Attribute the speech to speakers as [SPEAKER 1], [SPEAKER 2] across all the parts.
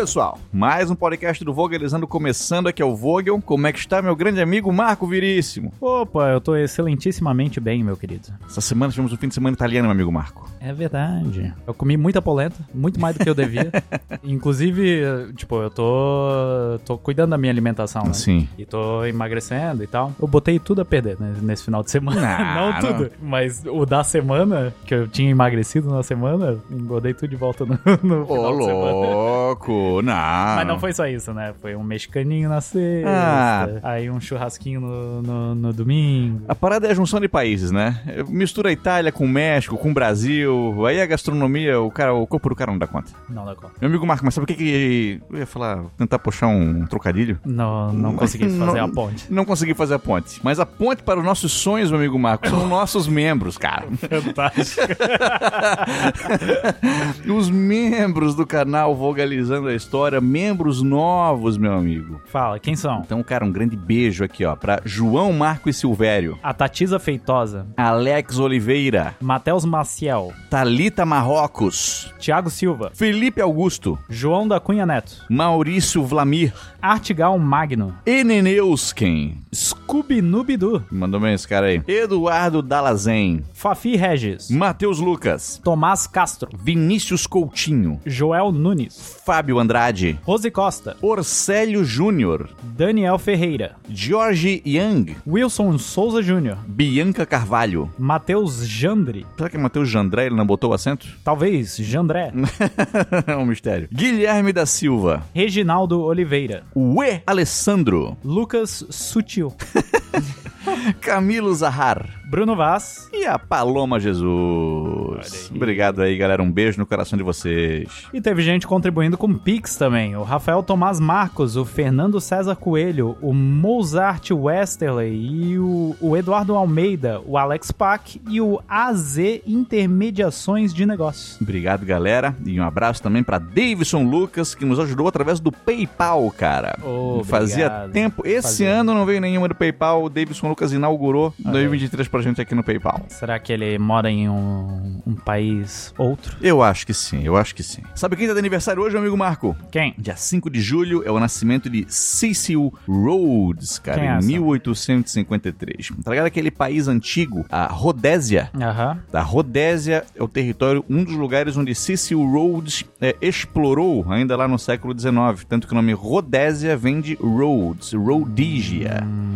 [SPEAKER 1] pessoal, mais um podcast do Vogelizando começando aqui é o Vogel. Como é que está meu grande amigo Marco Viríssimo?
[SPEAKER 2] Opa, eu tô excelentissimamente bem, meu querido.
[SPEAKER 1] Essa semana tivemos um fim de semana italiano, meu amigo Marco.
[SPEAKER 2] É verdade. Eu comi muita polenta, muito mais do que eu devia. Inclusive, tipo, eu tô tô cuidando da minha alimentação, né?
[SPEAKER 1] Sim.
[SPEAKER 2] E tô emagrecendo e tal. Eu botei tudo a perder né, nesse final de semana.
[SPEAKER 1] Ah,
[SPEAKER 2] não tudo, mas o da semana, que eu tinha emagrecido na semana, engordei tudo de volta no, no
[SPEAKER 1] Ô,
[SPEAKER 2] final de
[SPEAKER 1] não.
[SPEAKER 2] Mas não foi só isso, né? Foi um mexicaninho na sexta,
[SPEAKER 1] Ah.
[SPEAKER 2] aí um churrasquinho no, no, no domingo.
[SPEAKER 1] A parada é a junção de países, né? Mistura a Itália com o México, com o Brasil. Aí a gastronomia, o cara, o corpo do cara não dá conta.
[SPEAKER 2] Não dá conta.
[SPEAKER 1] Meu amigo Marco, mas sabe o que que... Eu ia falar, tentar puxar um trocadilho.
[SPEAKER 2] Não, não consegui fazer
[SPEAKER 1] Não-
[SPEAKER 2] a ponte.
[SPEAKER 1] Não consegui fazer a ponte. Mas a ponte para os nossos sonhos, meu amigo Marco, são nossos membros, cara.
[SPEAKER 2] Fantástico.
[SPEAKER 1] Os membros do canal Vogalizando a História, membros novos, meu amigo.
[SPEAKER 2] Fala, quem são?
[SPEAKER 1] Então, cara, um grande beijo aqui, ó, pra João Marco e Silvério,
[SPEAKER 2] A Tatiza Feitosa,
[SPEAKER 1] Alex Oliveira,
[SPEAKER 2] Matheus Maciel,
[SPEAKER 1] Talita Marrocos,
[SPEAKER 2] Thiago Silva,
[SPEAKER 1] Felipe Augusto,
[SPEAKER 2] João da Cunha Neto,
[SPEAKER 1] Maurício Vlamir,
[SPEAKER 2] Artigal Magno,
[SPEAKER 1] Eneneusken.
[SPEAKER 2] Scooby Nubidu,
[SPEAKER 1] Mandou bem esse cara aí. Eduardo Dalazen,
[SPEAKER 2] Fafi Regis,
[SPEAKER 1] Matheus Lucas,
[SPEAKER 2] Tomás Castro,
[SPEAKER 1] Vinícius Coutinho,
[SPEAKER 2] Joel Nunes,
[SPEAKER 1] Fábio Andrade,
[SPEAKER 2] Rose Costa,
[SPEAKER 1] Orcélio Júnior,
[SPEAKER 2] Daniel Ferreira,
[SPEAKER 1] George Young,
[SPEAKER 2] Wilson Souza Júnior,
[SPEAKER 1] Bianca Carvalho.
[SPEAKER 2] Matheus Jandre,
[SPEAKER 1] Será que é Matheus Jandré? Ele não botou o acento?
[SPEAKER 2] talvez Jandré,
[SPEAKER 1] é um mistério. Guilherme da Silva,
[SPEAKER 2] Reginaldo Oliveira,
[SPEAKER 1] Uê Alessandro,
[SPEAKER 2] Lucas Sutil,
[SPEAKER 1] Camilo Zahar
[SPEAKER 2] Bruno Vaz,
[SPEAKER 1] e a Paloma Jesus. Obrigado aí, galera. Um beijo no coração de vocês.
[SPEAKER 2] E teve gente contribuindo com Pix também. O Rafael Tomás Marcos, o Fernando César Coelho, o Mozart Westerley e o, o Eduardo Almeida, o Alex Pack e o AZ Intermediações de Negócios.
[SPEAKER 1] Obrigado, galera. E um abraço também pra Davidson Lucas, que nos ajudou através do PayPal, cara.
[SPEAKER 2] Obrigado.
[SPEAKER 1] Fazia tempo. Esse
[SPEAKER 2] Fazia.
[SPEAKER 1] ano não veio nenhuma do PayPal. O Davidson Lucas inaugurou
[SPEAKER 2] Ah,
[SPEAKER 1] 2023 pra gente aqui no PayPal.
[SPEAKER 2] Será que ele mora em um, um país outro?
[SPEAKER 1] Eu acho que sim, eu acho que sim. Sabe quem tá de aniversário hoje, meu amigo Marco?
[SPEAKER 2] Quem?
[SPEAKER 1] Dia 5 de julho é o nascimento de Cecil Rhodes, cara,
[SPEAKER 2] Quem é
[SPEAKER 1] em
[SPEAKER 2] essa?
[SPEAKER 1] 1853. Tá ligado aquele país antigo, a Rodésia?
[SPEAKER 2] Aham.
[SPEAKER 1] A Rodésia é o território, um dos lugares onde Cecil Rhodes é, explorou ainda lá no século XIX. Tanto que o nome Rodésia vem de Rhodes, Rhodesia.
[SPEAKER 2] Hum.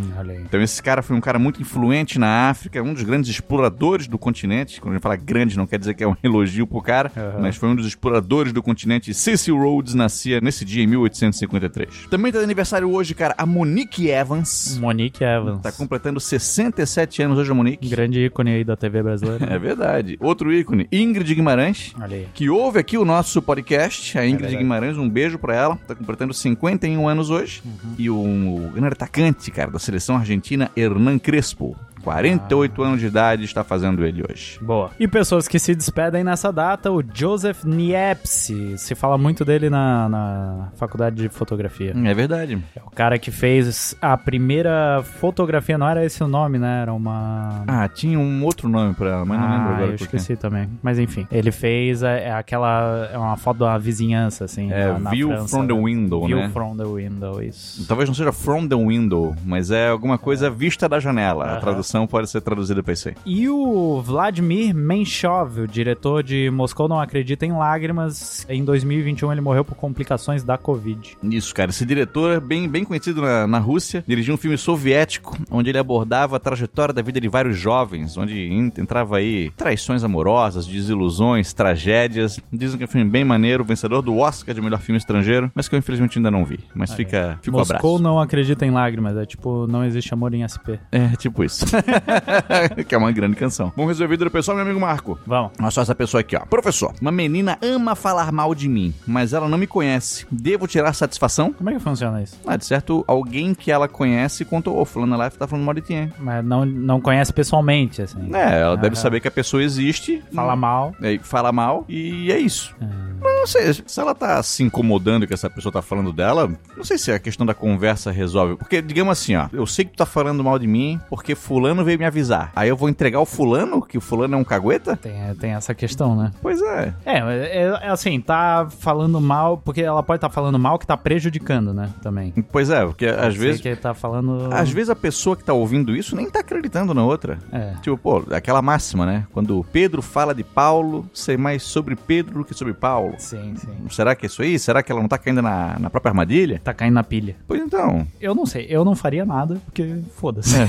[SPEAKER 1] Então esse cara foi um cara muito influente na África, um dos grandes exploradores do continente. Quando a gente fala grande, não quer dizer que é um elogio pro cara,
[SPEAKER 2] Aham.
[SPEAKER 1] mas foi um dos exploradores do continente. Cecil Rhodes nascia nesse dia em 1853. Também tá de aniversário hoje, cara, a Monique Evans.
[SPEAKER 2] Monique Evans.
[SPEAKER 1] Tá completando 67 anos hoje a Monique.
[SPEAKER 2] Grande ícone aí da TV brasileira.
[SPEAKER 1] É verdade. Outro ícone, Ingrid Guimarães. Que ouve aqui o nosso podcast, a Ingrid
[SPEAKER 2] verdade.
[SPEAKER 1] Guimarães, um beijo pra ela, tá completando 51 anos hoje.
[SPEAKER 2] Uhum.
[SPEAKER 1] E o, o grande atacante, cara, da seleção argentina, Hernan Crespo. 48
[SPEAKER 2] Ah.
[SPEAKER 1] anos de idade está fazendo ele hoje.
[SPEAKER 2] Boa. E pessoas que se despedem nessa data, o Joseph Niepce. Se fala muito dele na, na faculdade de fotografia.
[SPEAKER 1] É verdade.
[SPEAKER 2] É o cara que fez a primeira fotografia, não era esse o nome, né? Era uma.
[SPEAKER 1] Ah, tinha um outro nome pra ela, mas não lembro
[SPEAKER 2] Ah,
[SPEAKER 1] agora.
[SPEAKER 2] eu esqueci também. Mas enfim, ele fez é, é aquela. É uma foto da vizinhança, assim.
[SPEAKER 1] É,
[SPEAKER 2] na, na
[SPEAKER 1] View
[SPEAKER 2] França,
[SPEAKER 1] from the
[SPEAKER 2] né?
[SPEAKER 1] Window,
[SPEAKER 2] View
[SPEAKER 1] né?
[SPEAKER 2] from the Window, isso.
[SPEAKER 1] Talvez não seja from the window, mas é alguma coisa vista da janela. A
[SPEAKER 2] Aham.
[SPEAKER 1] Pode ser traduzida pra isso aí.
[SPEAKER 2] E o Vladimir Menshov, o diretor de Moscou Não Acredita em Lágrimas, em 2021 ele morreu por complicações da Covid.
[SPEAKER 1] Isso, cara. Esse diretor é bem, bem conhecido na, na Rússia. Dirigiu um filme soviético, onde ele abordava a trajetória da vida de vários jovens, onde en- entrava aí traições amorosas, desilusões, tragédias. Dizem que é um filme bem maneiro, vencedor do Oscar de melhor filme estrangeiro, mas que eu infelizmente ainda não vi. Mas fica, fica o
[SPEAKER 2] Moscou
[SPEAKER 1] abraço.
[SPEAKER 2] Não Acredita em Lágrimas, é tipo, não existe amor em SP.
[SPEAKER 1] É, tipo isso. que é uma grande canção. Bom resolvido do pessoal, meu amigo Marco.
[SPEAKER 2] Vamos.
[SPEAKER 1] Olha só essa pessoa aqui, ó. Professor, uma menina ama falar mal de mim, mas ela não me conhece. Devo tirar satisfação?
[SPEAKER 2] Como é que funciona isso?
[SPEAKER 1] Ah, de certo, alguém que ela conhece contou, ô, fulano lá tá falando mal de ti, hein?
[SPEAKER 2] Mas não, não conhece pessoalmente, assim.
[SPEAKER 1] É, ela deve
[SPEAKER 2] Aham.
[SPEAKER 1] saber que a pessoa existe.
[SPEAKER 2] Fala mal.
[SPEAKER 1] É, fala mal e é isso.
[SPEAKER 2] Ah.
[SPEAKER 1] não sei, se ela tá se incomodando que essa pessoa tá falando dela, não sei se a questão da conversa resolve. Porque, digamos assim, ó, eu sei que tu tá falando mal de mim porque fulano veio me avisar. Aí eu vou entregar o fulano, que o fulano é um cagueta?
[SPEAKER 2] Tem, tem essa questão, né?
[SPEAKER 1] Pois é.
[SPEAKER 2] É, é, é assim, tá falando mal, porque ela pode estar tá falando mal que tá prejudicando, né? Também.
[SPEAKER 1] Pois é, porque às vezes.
[SPEAKER 2] que tá falando.
[SPEAKER 1] Às vezes a pessoa que tá ouvindo isso nem tá acreditando na outra.
[SPEAKER 2] É.
[SPEAKER 1] Tipo, pô, aquela máxima, né? Quando Pedro fala de Paulo, sei mais sobre Pedro do que sobre Paulo.
[SPEAKER 2] Sim, sim.
[SPEAKER 1] Será que é isso aí? Será que ela não tá caindo na, na própria armadilha?
[SPEAKER 2] Tá caindo na pilha.
[SPEAKER 1] Pois então.
[SPEAKER 2] Eu não sei, eu não faria nada, porque foda-se.
[SPEAKER 1] É.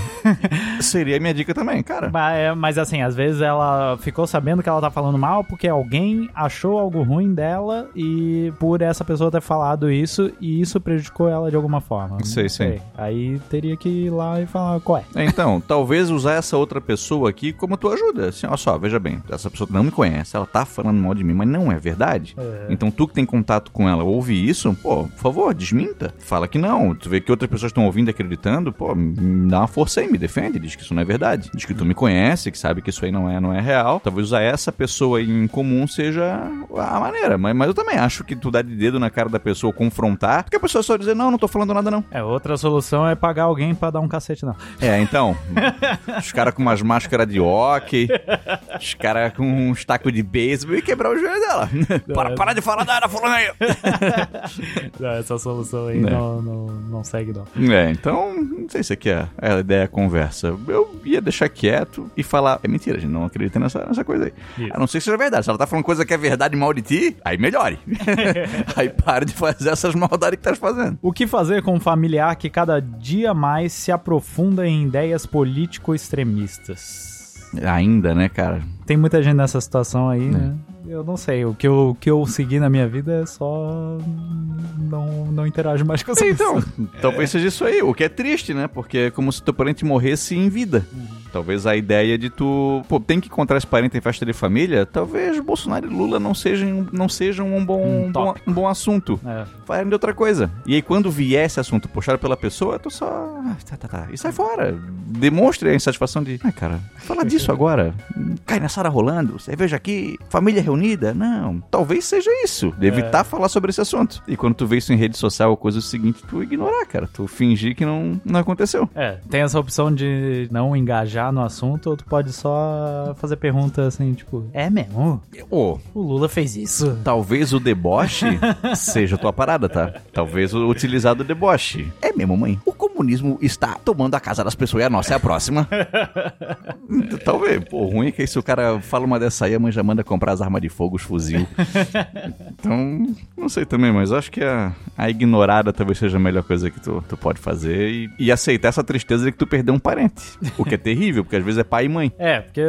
[SPEAKER 1] Seria a minha dica também, cara.
[SPEAKER 2] Mas, é, mas assim, às vezes ela ficou sabendo que ela tá falando mal porque alguém achou algo ruim dela e por essa pessoa ter falado isso e isso prejudicou ela de alguma forma.
[SPEAKER 1] Sei, sei.
[SPEAKER 2] Aí teria que ir lá e falar qual é.
[SPEAKER 1] Então, talvez usar essa outra pessoa aqui como tua ajuda. Assim, olha só, veja bem, essa pessoa não me conhece, ela tá falando mal de mim, mas não é verdade.
[SPEAKER 2] É.
[SPEAKER 1] Então tu que tem contato com ela, ouve isso, pô, por favor, desminta. Fala que não. Tu vê que outras pessoas estão ouvindo e acreditando, pô, me dá uma força aí, me defende, diz que isso não é verdade. Diz que tu me conhece, que sabe que isso aí não é, não é real. Talvez usar essa pessoa aí em comum seja a maneira. Mas, mas eu também acho que tu dá de dedo na cara da pessoa, confrontar, porque a pessoa só dizer, não, não tô falando nada não.
[SPEAKER 2] É, outra solução é pagar alguém pra dar um cacete, não.
[SPEAKER 1] É, então, os caras com umas máscaras de hockey, os caras com um taco de beisebol e quebrar o joelho dela. para, para de falar da falando aí.
[SPEAKER 2] não, essa solução aí
[SPEAKER 1] É.
[SPEAKER 2] não, não, não segue, não.
[SPEAKER 1] É, então, não sei se aqui é a ideia é a conversa. Eu ia deixar quieto e falar. É mentira, a gente não acredita nessa, nessa coisa aí.
[SPEAKER 2] Isso.
[SPEAKER 1] A não ser que seja verdade. Se ela tá falando coisa que é verdade mal de ti, aí melhore. aí para de fazer essas maldades que tá fazendo.
[SPEAKER 2] O que fazer com um familiar que cada dia mais se aprofunda em ideias político-extremistas?
[SPEAKER 1] Ainda, né, cara?
[SPEAKER 2] Tem muita gente nessa situação aí, né? Eu não sei. O que eu, o que eu segui na minha vida é só. Não, não interajo mais com essa
[SPEAKER 1] Então,
[SPEAKER 2] pessoa.
[SPEAKER 1] talvez seja isso aí. O que é triste, né? Porque é como se teu parente morresse em vida. Talvez a ideia de tu, pô, tem que encontrar esse parente em festa de família, talvez Bolsonaro e Lula não sejam, não sejam um bom,
[SPEAKER 2] Um
[SPEAKER 1] um bom, um bom assunto.
[SPEAKER 2] É.
[SPEAKER 1] Falem de outra coisa. E aí, quando vier esse assunto puxado pela pessoa, tu só. Ah, Tá, tá, tá. E sai fora. Demonstre a insatisfação de. Ai, cara, fala disso agora. Cai na sala rolando, cerveja aqui, família reunida. Não. Talvez seja isso. De evitar falar sobre esse assunto. E quando tu vê isso em rede social ou coisa seguinte, tu ignorar, cara. Tu fingir que não, não aconteceu.
[SPEAKER 2] É, tem essa opção de não engajar no assunto, ou tu pode só fazer pergunta assim, tipo, é mesmo?
[SPEAKER 1] Ô,
[SPEAKER 2] O Lula fez isso?
[SPEAKER 1] Talvez o deboche seja a tua parada, tá? Talvez o utilizado deboche. É mesmo, mãe. O comunismo está tomando a casa das pessoas e a nossa é a próxima. Talvez. Pô, o ruim é que se o cara fala uma dessa aí, a mãe já manda comprar as armas de fogo, os fuzil. Então, não sei também, mas acho que a, a ignorada talvez seja a melhor coisa que tu, tu pode fazer e, e aceitar essa tristeza de que tu perdeu um parente. O que é terrível, porque às vezes é pai e mãe.
[SPEAKER 2] É, porque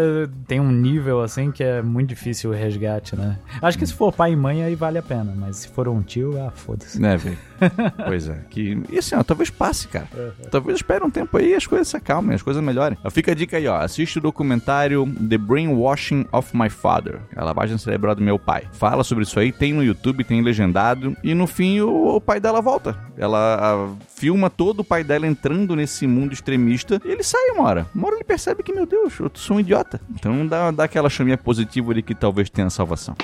[SPEAKER 2] tem um nível assim que é muito difícil o resgate, né? Acho que se for pai e mãe aí vale a pena, mas se for um tio, ah, foda-se.
[SPEAKER 1] Né, velho? pois é. Que, e assim, ó, talvez passe, cara. Talvez espere um tempo aí e as coisas se acalmem, as coisas melhorem. Fica a dica aí, ó. Assiste o documentário The Brainwashing of My Father. A lavagem cerebral do meu pai. Fala sobre isso aí, tem no YouTube, tem legendado. E no fim, o, o pai dela volta. Ela ah, filma todo o pai dela entrando nesse mundo extremista. E ele sai uma hora. Uma hora ele percebe que, meu Deus, eu sou um idiota. Então dá, dá aquela chaminha positiva de que talvez tenha salvação.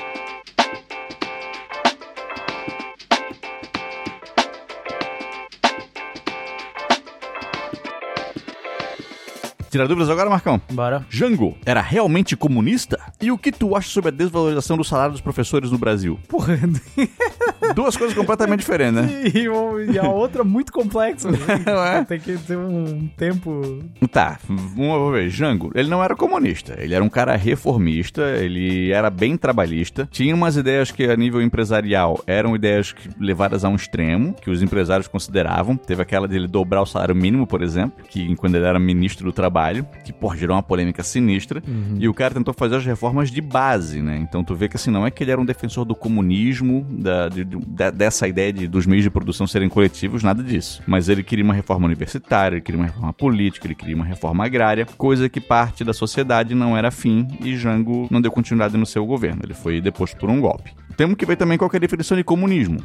[SPEAKER 1] Tirar dúvidas agora, Marcão?
[SPEAKER 2] Bora.
[SPEAKER 1] Jango era realmente comunista? E o que tu acha sobre a desvalorização do salário dos professores no Brasil?
[SPEAKER 2] Porra.
[SPEAKER 1] Duas coisas completamente diferentes, né?
[SPEAKER 2] e, e a outra muito complexa. né?
[SPEAKER 1] É?
[SPEAKER 2] Tem que ter um tempo.
[SPEAKER 1] Tá, vamos ver. Jango, ele não era comunista. Ele era um cara reformista, ele era bem trabalhista. Tinha umas ideias que, a nível empresarial, eram ideias que, levadas a um extremo, que os empresários consideravam. Teve aquela dele dobrar o salário mínimo, por exemplo, que quando ele era ministro do trabalho, que, pô, gerou uma polêmica sinistra. E o cara tentou fazer as reformas de base, né? Então tu vê que, assim, não é que ele era um defensor do comunismo, da, de- de- dessa ideia de, dos meios de produção serem coletivos, nada disso. Mas ele queria uma reforma universitária, ele queria uma reforma política, ele queria uma reforma agrária, coisa que parte da sociedade não era afim e Jango não deu continuidade no seu governo. Ele foi deposto por um golpe. Temos que ver também qual que é a definição de comunismo.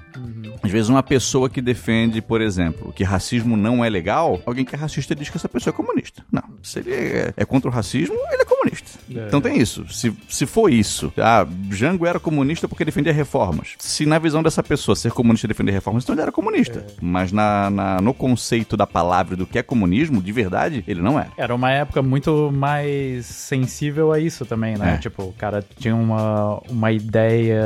[SPEAKER 1] Às vezes uma pessoa que defende, por exemplo, que racismo não é legal, alguém que é racista diz que essa pessoa é comunista. Não, se ele é, é contra o racismo, ele é comunista.
[SPEAKER 2] É.
[SPEAKER 1] Então tem isso. Se, se for isso, ah, Jango era comunista porque defendia reformas. Se na visão dessa pessoa ser comunista e defender reformas, então ele era comunista. Mas na, na- no conceito da palavra do que é comunismo, de verdade, ele não era.
[SPEAKER 2] Era uma época muito mais sensível a isso também, né?
[SPEAKER 1] É.
[SPEAKER 2] Tipo, o cara tinha uma, uma ideia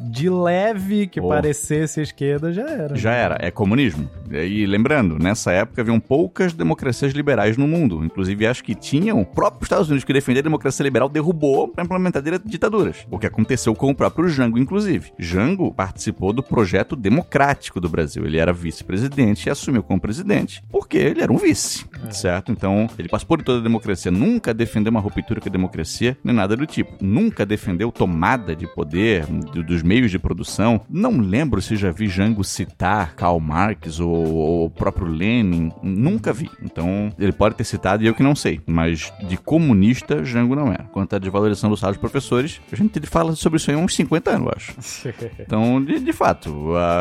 [SPEAKER 2] de leve que
[SPEAKER 1] Oh.
[SPEAKER 2] parecesse esquerda, já era.
[SPEAKER 1] Já era, é comunismo. E lembrando, nessa época haviam poucas democracias liberais no mundo. Inclusive, acho que tinham. O próprio Estados Unidos que defendia a democracia liberal derrubou para implementar ditaduras. O que aconteceu com o próprio Jango, inclusive. Jango participou do projeto democrático do Brasil. Ele era vice-presidente e assumiu como presidente porque ele era um vice, certo? Então, ele participou de toda a democracia. Nunca defendeu uma ruptura com a democracia, nem nada do tipo. Nunca defendeu tomada de poder dos meios de produção. Não lembro se já vi Jango citar Karl Marx ou, o próprio Lenin. Nunca vi. Então, ele pode ter citado e eu que não sei. Mas de comunista, Jango não era. Quanto à desvalorização do salário dos professores, a gente fala sobre isso aí há uns 50 anos, eu acho. Então, de, de fato,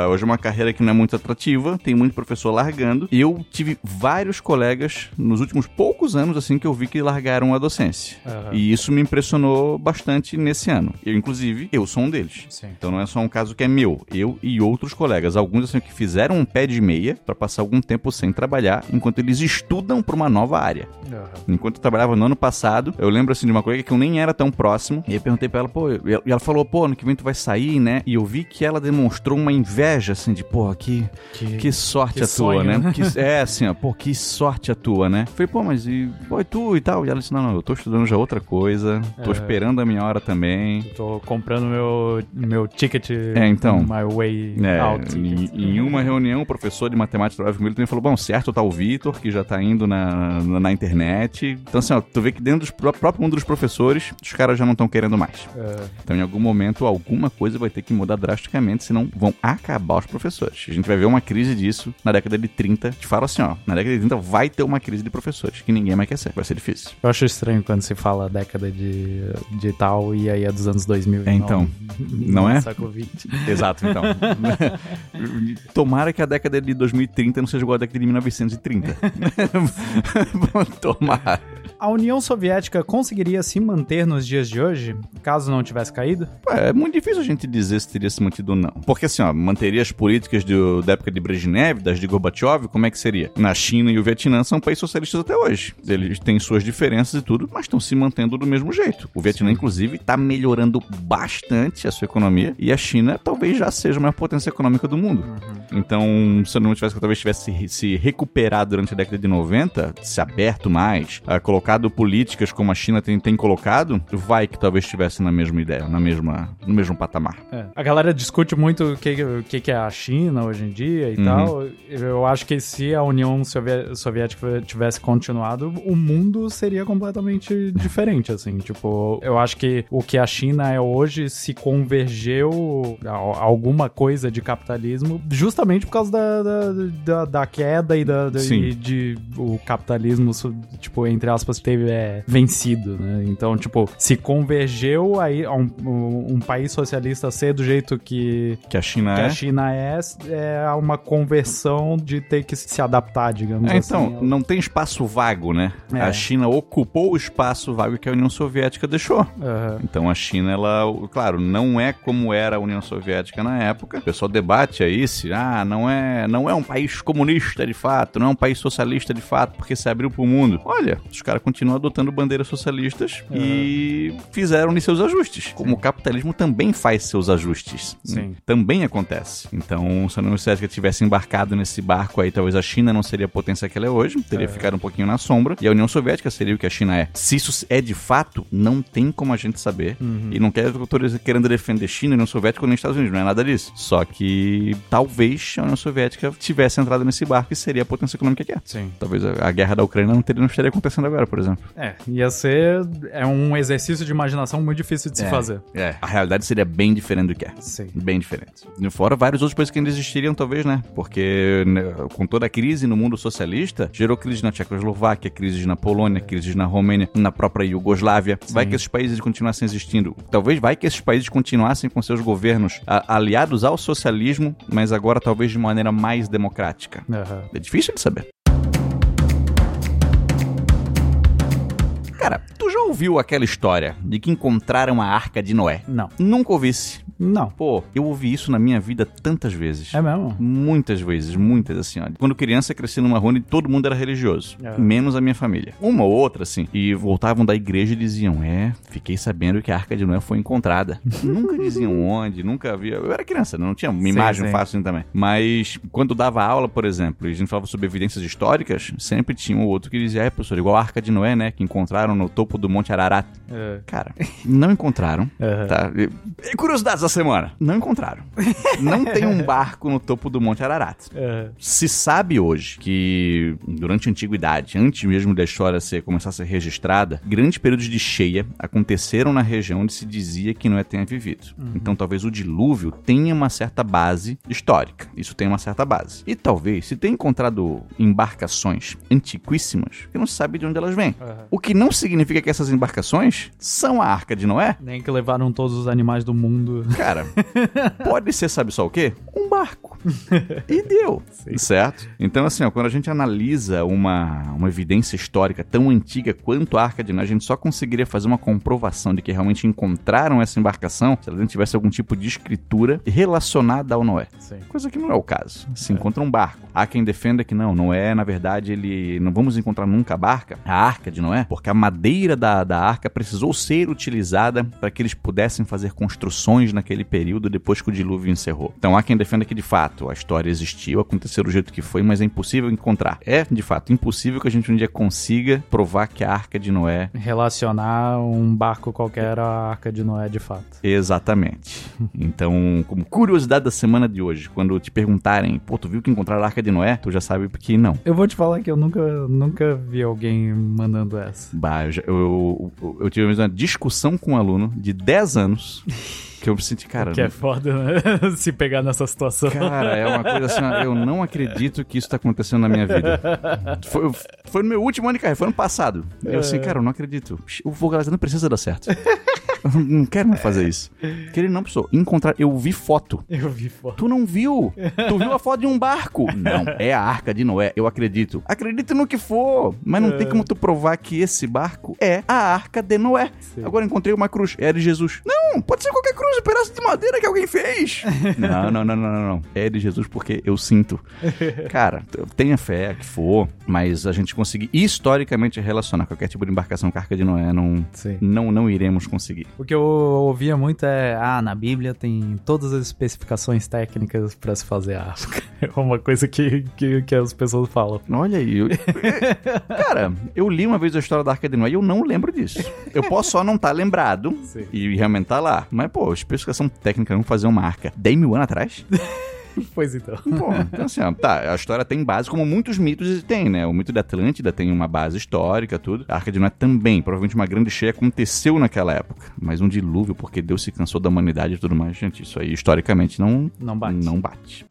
[SPEAKER 1] hoje é uma carreira que não é muito atrativa, tem muito professor largando. E eu tive vários colegas nos últimos poucos anos, assim, que eu vi que largaram a docência.
[SPEAKER 2] Aham.
[SPEAKER 1] E isso me impressionou bastante nesse ano. Eu, inclusive, eu sou um deles.
[SPEAKER 2] Sim.
[SPEAKER 1] Então não é só um caso que é meu, eu e outros colegas, alguns assim que fizeram um pé de meia para passar algum tempo sem trabalhar, enquanto eles estudam para uma nova área.
[SPEAKER 2] Aham.
[SPEAKER 1] Enquanto eu trabalhava no ano passado, eu lembro assim de uma colega que eu nem era tão próximo. E aí perguntei pra ela, pô, e ela- falou, pô, ano que vem tu vai sair, né? E eu vi que ela demonstrou uma inveja, assim, de, pô, que,
[SPEAKER 2] Que-
[SPEAKER 1] que sorte
[SPEAKER 2] que
[SPEAKER 1] a tua, né?
[SPEAKER 2] né?
[SPEAKER 1] Que- é, assim, ó, pô, que sorte a tua, né? Falei, pô, mas e, pô, e tu e tal? E ela disse, não, não, eu tô estudando já outra coisa, tô
[SPEAKER 2] É.
[SPEAKER 1] esperando a minha hora também.
[SPEAKER 2] Tô comprando meu, meu ticket.
[SPEAKER 1] É, então.
[SPEAKER 2] My way
[SPEAKER 1] É,
[SPEAKER 2] out.
[SPEAKER 1] em, em uma reunião, o professor de matemática trabalhava comigo também falou: Bom, certo tá o Vitor, que já tá indo na, na, na internet. Então, assim, ó, tu vê que dentro do pró- próprio mundo dos professores, os caras já não estão querendo mais.
[SPEAKER 2] É,
[SPEAKER 1] Então, em algum momento, alguma coisa vai ter que mudar drasticamente, senão vão acabar os professores. A gente vai ver uma crise disso na década de 30. Te falo assim, ó, na década de 30 vai ter uma crise de professores, que ninguém mais quer ser. Vai ser difícil.
[SPEAKER 2] Eu acho estranho quando se fala década de, de tal e aí é dos anos 2000. e
[SPEAKER 1] É, então. Não é?
[SPEAKER 2] Século 20.
[SPEAKER 1] Exato, então. Tomara que a década de 2030 não seja igual a década de 1930. Tomara.
[SPEAKER 2] A União Soviética conseguiria se manter nos dias de hoje, caso não tivesse caído?
[SPEAKER 1] Ué, é muito difícil a gente dizer se teria se mantido ou não. Porque assim, ó, manteria as políticas do- da época de Brezhnev, das de Gorbachev, como é que seria? Na China e o Vietnã são países socialistas até hoje. Eles têm suas diferenças e tudo, mas estão se mantendo do mesmo jeito. O Vietnã, inclusive, está melhorando bastante a sua economia e a China talvez já seja a maior potência econômica do mundo. Então, se eu não tivesse, talvez tivesse se, recuperado durante a década de 90, se aberto mais, ah, colocado políticas como a China tem, tem colocado, vai que talvez estivesse na mesma ideia, na mesma, no mesmo patamar.
[SPEAKER 2] É. A galera discute muito o que, o que é a China hoje em dia e
[SPEAKER 1] Uhum.
[SPEAKER 2] tal. Eu acho que se a União Sovi- Soviética tivesse continuado, o mundo seria completamente diferente, assim. Tipo, eu acho que o que a China é hoje se convergeu a alguma coisa de capitalismo justamente por causa da, da, da, da queda e da, da- e de o capitalismo, tipo, entre aspas, teve é, vencido, né? Então, tipo, se convergeu aí a um, um- um país socialista ser do jeito que,
[SPEAKER 1] Que a China
[SPEAKER 2] que
[SPEAKER 1] é.
[SPEAKER 2] a China é, é uma conversão de ter que se adaptar, digamos
[SPEAKER 1] É,
[SPEAKER 2] assim.
[SPEAKER 1] então, não tem espaço vago, né?
[SPEAKER 2] É.
[SPEAKER 1] A China ocupou o espaço vago que a União Soviética deixou.
[SPEAKER 2] Aham.
[SPEAKER 1] Então a China, ela, claro, não é como era a União Soviética na época. O pessoal debate aí se, ah, não é, não é um país comunista de fato, não é um país socialista de fato, porque se abriu pro mundo. Olha, os caras continuam adotando bandeiras socialistas e fizeram seus ajustes. Como o capitalismo também faz seus ajustes.
[SPEAKER 2] Sim.
[SPEAKER 1] Também acontece. Então, se a União Soviética tivesse embarcado nesse barco aí, talvez a China não seria a potência que ela é hoje, teria
[SPEAKER 2] É.
[SPEAKER 1] ficado um pouquinho na sombra, e a União Soviética seria o que a China é. Se isso é de fato, não tem como a gente saber. E não quero que eu tô querendo defender China, União Soviética nem Estados Unidos, não é nada disso. Só que talvez talvez a União Soviética tivesse entrado nesse barco e seria a potência econômica que é.
[SPEAKER 2] Sim.
[SPEAKER 1] Talvez a, a guerra da Ucrânia não, teria, não estaria acontecendo agora, por exemplo.
[SPEAKER 2] É, ia ser. É um exercício de imaginação muito difícil de se fazer.
[SPEAKER 1] É. A realidade seria bem diferente do que é.
[SPEAKER 2] Sim.
[SPEAKER 1] Bem diferente. Fora vários outros países que ainda existiriam, talvez, né? Porque né, com toda a crise no mundo socialista, gerou crise na Tchecoslováquia, crise na Polônia, crise na Romênia, na própria Iugoslávia. Vai que esses países continuassem existindo. Talvez vai que esses países continuassem com seus governos a- aliados ao socialismo, mas agora talvez de maneira mais democrática.
[SPEAKER 2] Aham.
[SPEAKER 1] É difícil de saber. Cara, tu já ouviu aquela história de que encontraram a Arca de Noé?
[SPEAKER 2] Não.
[SPEAKER 1] Nunca ouvisse.
[SPEAKER 2] Não.
[SPEAKER 1] Pô, eu ouvi isso na minha vida tantas vezes.
[SPEAKER 2] É mesmo?
[SPEAKER 1] Muitas vezes, muitas assim, ó. Quando criança, cresci numa rua onde todo mundo era religioso.
[SPEAKER 2] É.
[SPEAKER 1] Menos a minha família. Uma ou outra, assim. E voltavam da igreja e diziam: É, fiquei sabendo que a Arca de Noé foi encontrada. nunca diziam onde, nunca havia. Eu era criança, não tinha uma
[SPEAKER 2] Sim,
[SPEAKER 1] imagem
[SPEAKER 2] sim.
[SPEAKER 1] fácil assim também. Mas quando dava aula, por exemplo, e a gente falava sobre evidências históricas, sempre tinha um outro que dizia: É, professor, igual a Arca de Noé, né? Que encontraram no topo do Monte Ararat.
[SPEAKER 2] É.
[SPEAKER 1] Cara, não encontraram.
[SPEAKER 2] Aham.
[SPEAKER 1] Tá? E- e curiosidades da semana. Não encontraram. Não tem um barco no topo do Monte Ararat.
[SPEAKER 2] É.
[SPEAKER 1] Se sabe hoje que durante a antiguidade, antes mesmo da história ser, começar a ser registrada, grandes períodos de cheia aconteceram na região onde se dizia que Noé tenha vivido. Então talvez o dilúvio tenha uma certa base histórica. Isso tem uma certa base. E talvez, se tenha encontrado embarcações antiquíssimas, que não se sabe de onde elas vêm.
[SPEAKER 2] Aham.
[SPEAKER 1] O que não significa que essas embarcações são a Arca de Noé,
[SPEAKER 2] Nem que levaram todos os animais do mundo.
[SPEAKER 1] Cara, pode ser, sabe só o quê? Um barco. E deu. Certo? Então, assim, ó, quando a gente analisa uma, uma evidência histórica tão antiga quanto a Arca de Noé, a gente só conseguiria fazer uma comprovação de que realmente encontraram essa embarcação se ela não tivesse algum tipo de escritura relacionada ao Noé.
[SPEAKER 2] Sim.
[SPEAKER 1] Coisa que não é o caso. Se encontra um barco. Há quem defenda que não, Noé, na verdade, ele. Não vamos encontrar nunca a barca, a arca de Noé, porque a madeira da, da arca precisou ser utilizada para que eles pudessem fazer construções naquele período depois que o dilúvio encerrou. Então há quem defenda que de fato a história existiu, aconteceu do jeito que foi, mas é impossível encontrar. É, de fato, impossível que a gente um dia consiga provar que a arca de Noé
[SPEAKER 2] Relacionar um barco qualquer à Arca de Noé de fato.
[SPEAKER 1] Exatamente. Então, como curiosidade da semana de hoje, quando te perguntarem, pô, tu viu que encontraram a Arca de Noé? Tu já sabe que não.
[SPEAKER 2] Eu vou te falar que eu nunca, nunca vi alguém mandando essa.
[SPEAKER 1] Bah, eu, já- eu, eu, eu tive uma discussão com um aluno de 10 anos que eu me senti, cara.
[SPEAKER 2] que é foda, né? Se pegar nessa situação.
[SPEAKER 1] Cara, é uma coisa assim, eu não acredito que isso tá acontecendo na minha vida. Foi, foi no meu último ano de carreira, foi ano passado. Eu assim, cara, eu não acredito. O Vogalista não precisa dar certo. Eu não quero mais fazer isso. Que ele não precisou. Encontrar, eu vi foto.
[SPEAKER 2] Eu vi foto.
[SPEAKER 1] Tu não viu? Tu viu a foto de um barco? Não, é a Arca de Noé, eu acredito. Acredito no que for, mas não tem como tu provar que esse barco é a Arca de Noé. Agora encontrei uma cruz, é de Jesus. Não, pode ser qualquer cruz, um pedaço de madeira que alguém fez. Não, não, não, não, não, não. É de Jesus porque eu sinto. Cara, tenha fé que for, mas a gente conseguir historicamente relacionar qualquer tipo de embarcação com a Arca de Noé, não,
[SPEAKER 2] Sim.
[SPEAKER 1] não, não iremos conseguir.
[SPEAKER 2] O que eu ouvia muito é, ah, na Bíblia tem todas as especificações técnicas pra se fazer a arca. É uma coisa que, que, que as pessoas falam.
[SPEAKER 1] Olha aí. eu- Cara, eu li uma vez a história da Arca de Noé e eu não lembro disso. Eu posso só não estar lembrado
[SPEAKER 2] Sim.
[SPEAKER 1] e realmente tá lá. Mas, pô, especificação técnica, vamos fazer uma arca 10 mil anos atrás?
[SPEAKER 2] Pois então.
[SPEAKER 1] Pô, então assim, ó, tá, a história tem base, como muitos mitos tem, né? O mito da Atlântida tem uma base histórica, tudo. A Arca de Noé também, provavelmente uma grande cheia aconteceu naquela época. Mas um dilúvio, porque Deus se cansou da humanidade e tudo mais, gente, isso aí historicamente não,
[SPEAKER 2] Não bate.
[SPEAKER 1] Não bate.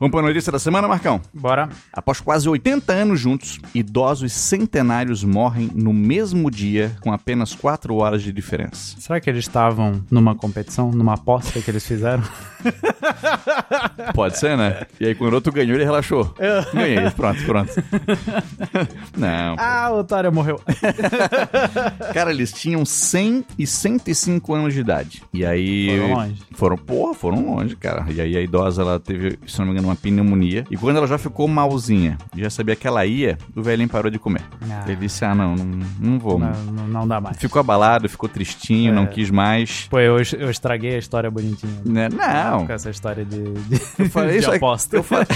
[SPEAKER 1] Vamos pra notícia da semana, Marcão?
[SPEAKER 2] Bora.
[SPEAKER 1] Após quase 80 anos juntos, idosos centenários morrem no mesmo dia com apenas 4 horas de diferença.
[SPEAKER 2] Será que eles estavam numa competição, numa aposta que eles fizeram?
[SPEAKER 1] Pode ser, né? E aí quando o outro ganhou, ele relaxou. Ganhei, pronto, pronto. Não.
[SPEAKER 2] ah, o otário morreu.
[SPEAKER 1] Cara, eles tinham 100 e 105 anos de idade. E aí...
[SPEAKER 2] Foram longe.
[SPEAKER 1] Foram, porra, foram longe, cara. E aí a idosa, ela teve, se não me engano, uma pneumonia. E quando ela já ficou malzinha, já sabia que ela ia, o velhinho parou de comer.
[SPEAKER 2] Ah.
[SPEAKER 1] Ele disse, ah, não, não, não vou.
[SPEAKER 2] Não, não- não dá mais.
[SPEAKER 1] Ficou abalado, ficou tristinho,
[SPEAKER 2] É.
[SPEAKER 1] não quis mais.
[SPEAKER 2] Pô, eu, eu estraguei a história bonitinha.
[SPEAKER 1] Né? Não.
[SPEAKER 2] Com essa história de, de,
[SPEAKER 1] Eu falei,
[SPEAKER 2] de
[SPEAKER 1] isso aqui,
[SPEAKER 2] aposta.
[SPEAKER 1] eu, fa-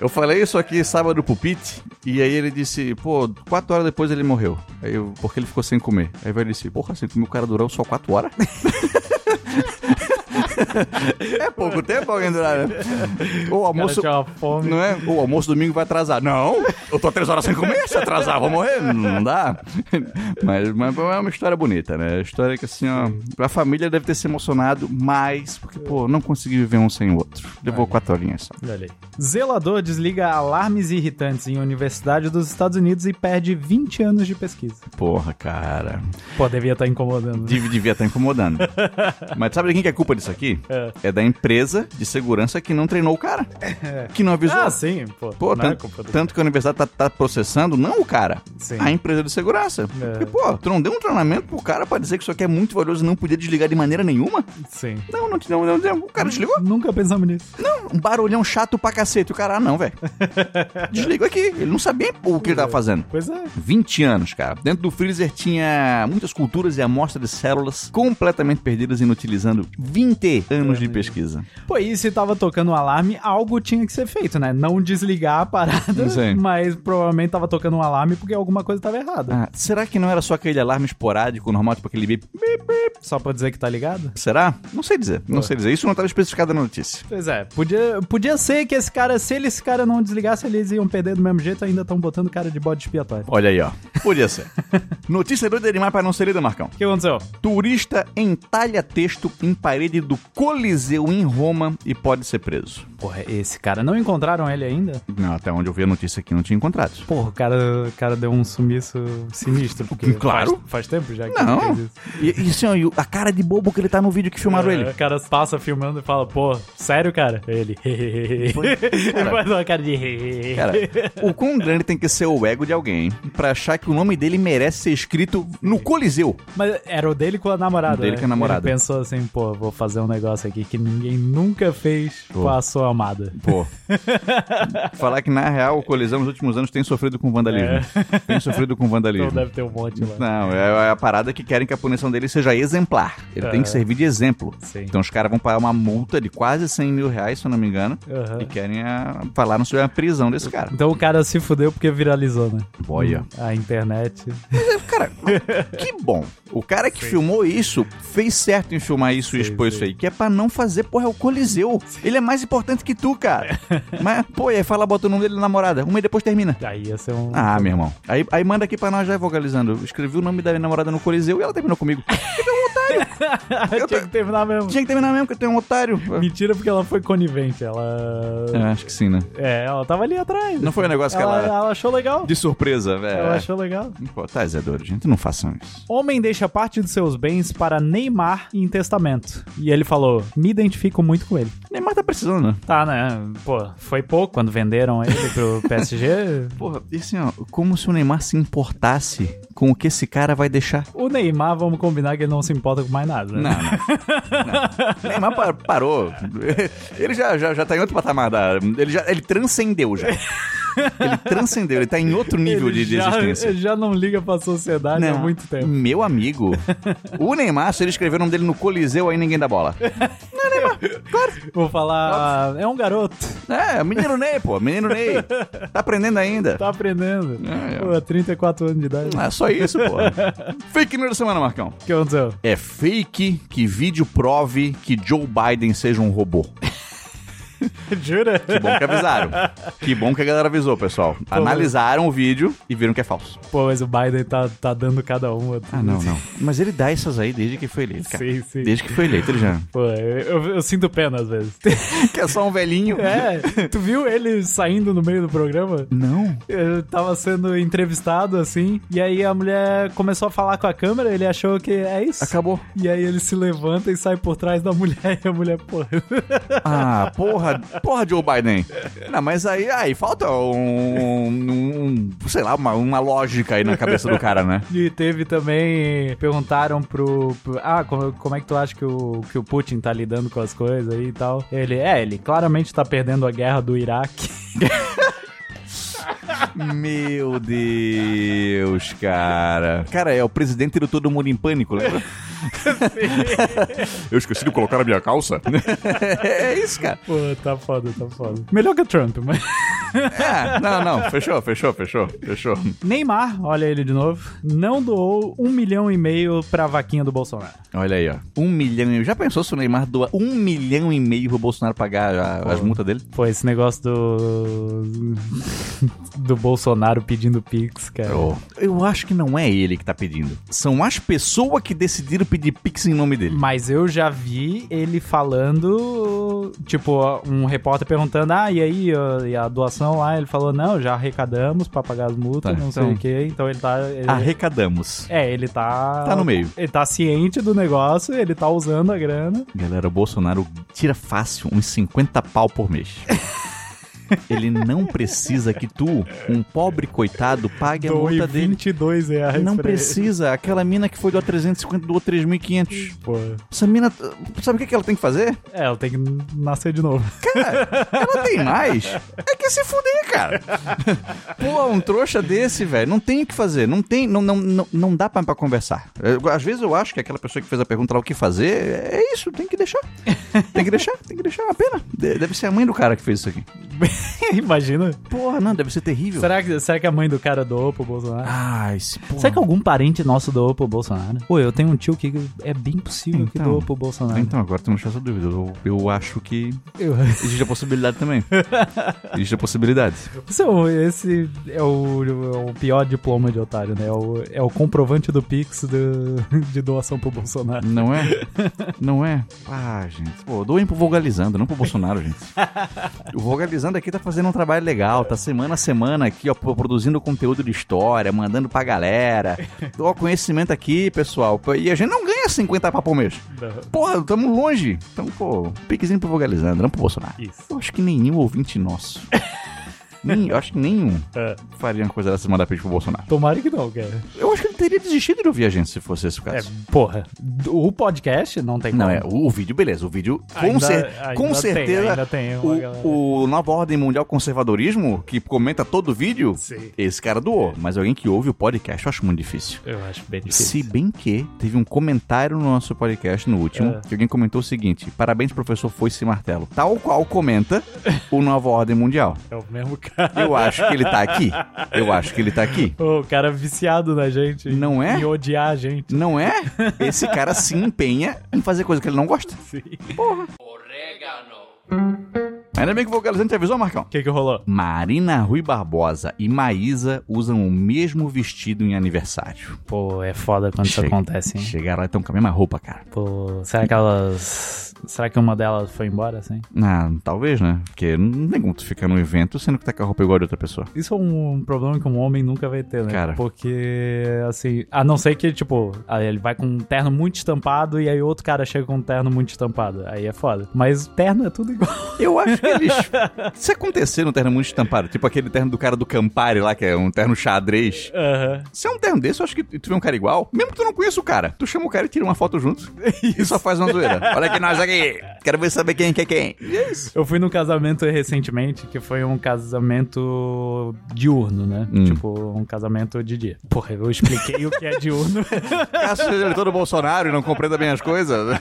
[SPEAKER 1] eu falei isso aqui sábado pro Pete, e aí ele disse, pô, quatro horas depois ele morreu. Aí eu, porque ele ficou sem comer. Aí ele disse, porra, sem comer o cara durou só quatro horas? é pouco tempo alguém durar, né? O almoço. Não é? O almoço domingo vai atrasar. Não! Eu tô três horas sem comer, se atrasar, vou morrer. Não dá. Mas, mas é uma história bonita, né? História que assim, ó. A família deve ter se emocionado mais, porque, pô, não consegui viver um sem o outro. Levou quatro horinhas só.
[SPEAKER 2] Olha aí. Zelador desliga alarmes irritantes em Universidade dos Estados Unidos e perde 20 anos de pesquisa.
[SPEAKER 1] Porra, cara.
[SPEAKER 2] Pô, devia estar incomodando. né?
[SPEAKER 1] Dev- Devia estar incomodando. Mas sabe de quem que é a culpa disso aqui?
[SPEAKER 2] É.
[SPEAKER 1] É da empresa de segurança que não treinou o cara. Que não avisou.
[SPEAKER 2] Ah, sim, pô.
[SPEAKER 1] Pô,
[SPEAKER 2] não é
[SPEAKER 1] tanto, tanto que a universidade tá, tá processando não o cara,
[SPEAKER 2] Sim.
[SPEAKER 1] a empresa de segurança.
[SPEAKER 2] É.
[SPEAKER 1] Porque, pô, tu não deu um treinamento pro cara pra dizer que isso aqui é muito valioso e não podia desligar de maneira nenhuma?
[SPEAKER 2] Sim.
[SPEAKER 1] Não, não, te- não o cara desligou.
[SPEAKER 2] Nunca pensamos nisso.
[SPEAKER 1] Não, um barulhão chato pra cacete. O cara, ah, não, velho. Desligou aqui. Ele não sabia o que ele tava fazendo.
[SPEAKER 2] Pois é.
[SPEAKER 1] 20 anos, cara. Dentro do freezer tinha muitas culturas e amostras de células completamente perdidas, inutilizando 20 anos de pesquisa.
[SPEAKER 2] Pô, e se tava tocando um alarme, algo tinha que ser feito, né? Não desligar a parada,
[SPEAKER 1] Sim.
[SPEAKER 2] mas provavelmente tava tocando um alarme porque alguma coisa tava errada.
[SPEAKER 1] Ah, será que não era só aquele alarme esporádico, normal, tipo aquele bip, bip, bip?
[SPEAKER 2] Só pra dizer que tá ligado?
[SPEAKER 1] Será? Não sei dizer, não sei dizer. Isso não estava especificado na notícia.
[SPEAKER 2] Pois é, podia, podia ser que esse cara, se ele, esse cara não desligasse, eles iam perder do mesmo jeito, ainda estão botando cara de bode expiatório.
[SPEAKER 1] Olha aí, ó. Podia ser. Notícia doida demais para não ser lida, Marcão.
[SPEAKER 2] O que aconteceu?
[SPEAKER 1] Turista entalha texto em parede do Coliseu em Roma e pode ser preso.
[SPEAKER 2] Porra, esse cara, não encontraram ele ainda?
[SPEAKER 1] Não, até onde eu vi a notícia aqui não tinha encontrado.
[SPEAKER 2] Porra, o cara, o cara deu um sumiço sinistro. Porque
[SPEAKER 1] Claro.
[SPEAKER 2] Faz, faz tempo já que
[SPEAKER 1] Não.
[SPEAKER 2] ele fez isso.
[SPEAKER 1] E, e assim, e o- a cara de bobo que ele tá no vídeo que filmaram
[SPEAKER 2] É,
[SPEAKER 1] ele.
[SPEAKER 2] O cara passa filmando e fala, pô, sério, cara? Ele. ele faz uma cara de.
[SPEAKER 1] Cara, o quão grande tem que ser o ego de alguém pra achar que o nome dele merece ser escrito no Coliseu?
[SPEAKER 2] Mas era o dele com a namorada.
[SPEAKER 1] O dele
[SPEAKER 2] né?
[SPEAKER 1] com a namorada.
[SPEAKER 2] Ele pensou assim, pô, vou fazer um negócio aqui que ninguém nunca fez
[SPEAKER 1] Pô.
[SPEAKER 2] com a sua amada.
[SPEAKER 1] Pô. Falar que na real o Coliseu nos últimos anos tem sofrido com vandalismo. Tem sofrido com
[SPEAKER 2] Então
[SPEAKER 1] vandalismo.
[SPEAKER 2] deve ter um monte lá.
[SPEAKER 1] Não, é a parada que querem que a punição dele seja exemplar. Ele
[SPEAKER 2] É.
[SPEAKER 1] tem que servir de exemplo.
[SPEAKER 2] Sim.
[SPEAKER 1] Então os caras vão pagar uma multa de quase 100 mil reais, se eu não me engano,
[SPEAKER 2] Aham.
[SPEAKER 1] e querem a, falar sobre a prisão desse cara.
[SPEAKER 2] Então o cara se fudeu porque viralizou, né?
[SPEAKER 1] Boia.
[SPEAKER 2] A internet.
[SPEAKER 1] Cara, que bom. O cara que filmou isso fez certo em filmar isso e
[SPEAKER 2] Sim,
[SPEAKER 1] expor
[SPEAKER 2] sim.
[SPEAKER 1] isso aí. Que é pra não fazer, porra, é o Coliseu. Ele é mais importante que tu, cara. Mas, pô, e aí fala, bota o nome dele na namorada. Um mês depois termina.
[SPEAKER 2] Aí ia ser um.
[SPEAKER 1] Ah, meu irmão. Aí, aí manda aqui pra nós já vocalizando. Eu escrevi o nome da minha namorada no Coliseu e ela terminou comigo.
[SPEAKER 2] Tinha que terminar mesmo.
[SPEAKER 1] Tinha que terminar mesmo, porque tu é um otário.
[SPEAKER 2] Mentira, porque ela foi conivente. Ela.
[SPEAKER 1] É, acho que sim, né?
[SPEAKER 2] É, ela tava ali atrás.
[SPEAKER 1] Não foi um negócio que
[SPEAKER 2] ela,
[SPEAKER 1] ela...
[SPEAKER 2] ela achou legal.
[SPEAKER 1] De surpresa,
[SPEAKER 2] Ela
[SPEAKER 1] velho.
[SPEAKER 2] achou legal.
[SPEAKER 1] Pô, tá, Zé Douro, gente, não façam isso.
[SPEAKER 2] Homem deixa parte dos seus bens para Neymar em testamento. E ele falou: Me identifico muito com ele.
[SPEAKER 1] Neymar tá precisando, né?
[SPEAKER 2] Tá, né? Pô, foi pouco quando venderam ele pro PSG.
[SPEAKER 1] Porra, e assim, ó, como se o Neymar se importasse com o que esse cara vai deixar.
[SPEAKER 2] O Neymar, vamos combinar que ele não se importa com mais nada. Né?
[SPEAKER 1] não. não. Neymar pa- parou. Ele já, já, já tá em outro patamar. Da, ele, já, ele transcendeu já. Ele transcendeu, ele tá em outro nível
[SPEAKER 2] Ele
[SPEAKER 1] de, de
[SPEAKER 2] já,
[SPEAKER 1] existência.
[SPEAKER 2] ele já não liga pra sociedade há
[SPEAKER 1] Não.
[SPEAKER 2] muito tempo.
[SPEAKER 1] Meu amigo. O Neymar, se ele escrever o nome dele no Coliseu, aí ninguém dá bola.
[SPEAKER 2] Vou falar, é um garoto,
[SPEAKER 1] É, menino Ney, pô. Menino Ney. Tá aprendendo ainda.
[SPEAKER 2] tá aprendendo.
[SPEAKER 1] É, é.
[SPEAKER 2] Pô, 34 anos de idade.
[SPEAKER 1] É só isso, pô. Fake news da semana, Marcão.
[SPEAKER 2] O que aconteceu?
[SPEAKER 1] É fake que vídeo prove que Joe Biden seja um robô.
[SPEAKER 2] Jura?
[SPEAKER 1] Que bom que avisaram. Que bom que a galera avisou, pessoal. Analisaram o vídeo e viram que é falso.
[SPEAKER 2] Pô, mas o Biden tá, tá dando cada uma.
[SPEAKER 1] Ah, não, não. Mas ele dá essas aí desde que foi eleito, cara.
[SPEAKER 2] Sim, sim.
[SPEAKER 1] Desde que foi eleito, ele já.
[SPEAKER 2] Pô, eu, eu- eu sinto pena às vezes.
[SPEAKER 1] Que é só um velhinho.
[SPEAKER 2] É, tu viu ele saindo no meio do programa?
[SPEAKER 1] Não.
[SPEAKER 2] Ele tava sendo entrevistado assim, e aí a mulher começou a falar com a câmera, ele achou que é isso.
[SPEAKER 1] Acabou.
[SPEAKER 2] E aí ele se levanta e sai por trás da mulher, e a mulher, pô.
[SPEAKER 1] Ah, porra, porra, Joe Biden. Não, mas aí, aí falta um, um- sei lá, uma, uma lógica aí na cabeça do cara, né?
[SPEAKER 2] E teve também. Perguntaram pro. pro- ah, como, como é que tu acha que o, que o Putin tá lidando com as coisas aí e tal? Ele, é, ele claramente tá perdendo a guerra do Iraque.
[SPEAKER 1] Meu Deus, cara. Cara, é o presidente do Todo Mundo em Pânico, lembra? Eu esqueci de colocar a minha calça. é isso, cara.
[SPEAKER 2] Pô, tá foda, tá foda. Melhor que o Trump, mas.
[SPEAKER 1] É, não, não, fechou, fechou, fechou, fechou.
[SPEAKER 2] Neymar, olha ele de novo, não doou um milhão e meio pra vaquinha do Bolsonaro.
[SPEAKER 1] Olha aí, ó. Um milhão e... Já pensou se o Neymar doa um milhão e meio pro Bolsonaro pagar a- as multas dele?
[SPEAKER 2] Pô, esse negócio do. do Bolsonaro pedindo Pix, cara.
[SPEAKER 1] Oh, Eu acho que não é ele que tá pedindo. São as pessoas que decidiram pedir Pix em nome dele.
[SPEAKER 2] Mas eu já vi ele falando, tipo, um repórter perguntando, ah, e aí, e a doação lá? Ele falou, não, já arrecadamos pra pagar as multas,
[SPEAKER 1] Tá,
[SPEAKER 2] não sei o quê. Então ele tá... Ele,
[SPEAKER 1] Arrecadamos.
[SPEAKER 2] É, ele tá...
[SPEAKER 1] Tá no meio.
[SPEAKER 2] Ele tá ciente do negócio, ele tá usando a grana.
[SPEAKER 1] Galera, o Bolsonaro tira fácil uns 50 pau por mês. Ele não precisa que tu, um pobre coitado, pague a
[SPEAKER 2] Doe
[SPEAKER 1] multa dele.
[SPEAKER 2] 22 reais
[SPEAKER 1] Não
[SPEAKER 2] pra ele.
[SPEAKER 1] precisa. Aquela mina que foi doar 350 doou 3.500.
[SPEAKER 2] Pô.
[SPEAKER 1] Essa mina, sabe o que ela tem que fazer?
[SPEAKER 2] É, ela tem que nascer de novo.
[SPEAKER 1] Ela tem mais. É que se fuder, cara. Pô, um trouxa desse, velho, não tem o que fazer. Não tem, não, não, não, não dá pra, pra conversar. Eu- às vezes eu acho que aquela pessoa que fez a pergunta lá o que fazer, é isso, tem que deixar. Tem que deixar, tem que deixar, é uma pena. De- Deve ser a mãe do cara que fez isso aqui.
[SPEAKER 2] Imagina.
[SPEAKER 1] Porra, não, deve ser terrível.
[SPEAKER 2] Será que, será que a mãe do cara doou pro Bolsonaro?
[SPEAKER 1] Ah, esse porra.
[SPEAKER 2] Será que algum parente nosso doou pro Bolsonaro? Pô, eu tenho um tio que é bem possível que
[SPEAKER 1] Então.
[SPEAKER 2] doou pro Bolsonaro.
[SPEAKER 1] Então, agora temos essa dúvida. Eu, eu acho que
[SPEAKER 2] Eu-
[SPEAKER 1] existe a possibilidade também. Existe a possibilidade.
[SPEAKER 2] Então, esse é o, é o pior diploma de otário, né? É o, é o comprovante do Pix do- de doação pro Bolsonaro.
[SPEAKER 1] Não é? Não é? Ah, gente. Pô, doem pro Vogalizando, não pro Bolsonaro, gente. O Vogalizando aqui tá fazendo um trabalho legal, tá semana a semana aqui, ó, produzindo conteúdo de história, mandando pra galera. Ó, conhecimento aqui, pessoal. E a gente não ganha 50 papo por mês. Porra, tamo longe. Então, pô, piquezinho pro Vogalizando, não pro Bolsonaro.
[SPEAKER 2] Isso.
[SPEAKER 1] Eu acho que nenhum ouvinte nosso. nem, eu acho que nenhum
[SPEAKER 2] É.
[SPEAKER 1] faria uma coisa dessa mandar peixe pro Bolsonaro.
[SPEAKER 2] Tomara que não, cara.
[SPEAKER 1] Eu acho que ele teria desistido de ouvir a gente se fosse esse o
[SPEAKER 2] É,
[SPEAKER 1] caso.
[SPEAKER 2] porra, o podcast não tem
[SPEAKER 1] Não,
[SPEAKER 2] como.
[SPEAKER 1] é, o, o vídeo, beleza, o vídeo, com,
[SPEAKER 2] Ainda-
[SPEAKER 1] cer-
[SPEAKER 2] ainda
[SPEAKER 1] com
[SPEAKER 2] tem,
[SPEAKER 1] certeza,
[SPEAKER 2] ainda tem galera.
[SPEAKER 1] o, o Nova Ordem Mundial Conservadorismo, que comenta todo o vídeo,
[SPEAKER 2] Sim.
[SPEAKER 1] esse cara doou, mas alguém que ouve o podcast eu acho muito difícil.
[SPEAKER 2] Eu acho bem
[SPEAKER 1] Se
[SPEAKER 2] difícil.
[SPEAKER 1] bem que teve um comentário no nosso podcast, no último,
[SPEAKER 2] É.
[SPEAKER 1] que alguém comentou o seguinte: parabéns, professor Foice Martelo. Tal qual comenta o Nova Ordem Mundial.
[SPEAKER 2] É o mesmo cara.
[SPEAKER 1] Eu acho que ele tá aqui. Eu acho que ele tá aqui.
[SPEAKER 2] O cara viciado na gente.
[SPEAKER 1] Não é?
[SPEAKER 2] Em odiar a gente.
[SPEAKER 1] Não é? Esse cara se empenha em fazer coisa que ele não gosta.
[SPEAKER 2] Sim.
[SPEAKER 1] Ainda bem que o vocalizante te avisou, Marcão.
[SPEAKER 2] O que que rolou?
[SPEAKER 1] Marina Rui Barbosa e Maísa usam o mesmo vestido em aniversário.
[SPEAKER 2] Pô, é foda quando isso acontece, hein?
[SPEAKER 1] Chegaram lá e estão com a mesma roupa, cara.
[SPEAKER 2] Pô, será que elas. Será que uma delas foi embora, assim?
[SPEAKER 1] Ah, talvez, né? Porque não tem como tu ficar no evento sendo que tá com a roupa igual de outra pessoa.
[SPEAKER 2] Isso é um problema que um homem nunca vai ter, né?
[SPEAKER 1] Cara.
[SPEAKER 2] Porque, assim, a não ser que, tipo, ele vai com um terno muito estampado e aí outro cara chega com um terno muito estampado. Aí é foda. Mas terno é tudo igual.
[SPEAKER 1] Eu acho eles. Se acontecer no terno muito estampado, tipo aquele terno do cara do Campari lá, que é um terno xadrez.
[SPEAKER 2] Aham.
[SPEAKER 1] Se é um terno desse, eu acho que tu vê um cara igual, mesmo que tu não conheça o cara, tu chama o cara e tira uma foto junto. E só faz uma zoeira. Olha aqui nós aqui. Quero ver saber quem que é quem. E é isso.
[SPEAKER 2] Eu fui num casamento recentemente que foi um casamento diurno, né?
[SPEAKER 1] Hum.
[SPEAKER 2] Tipo, um casamento de dia. Porra, eu expliquei o que é diurno.
[SPEAKER 1] Caso seja eleitor do Bolsonaro e não compreenda bem as coisas.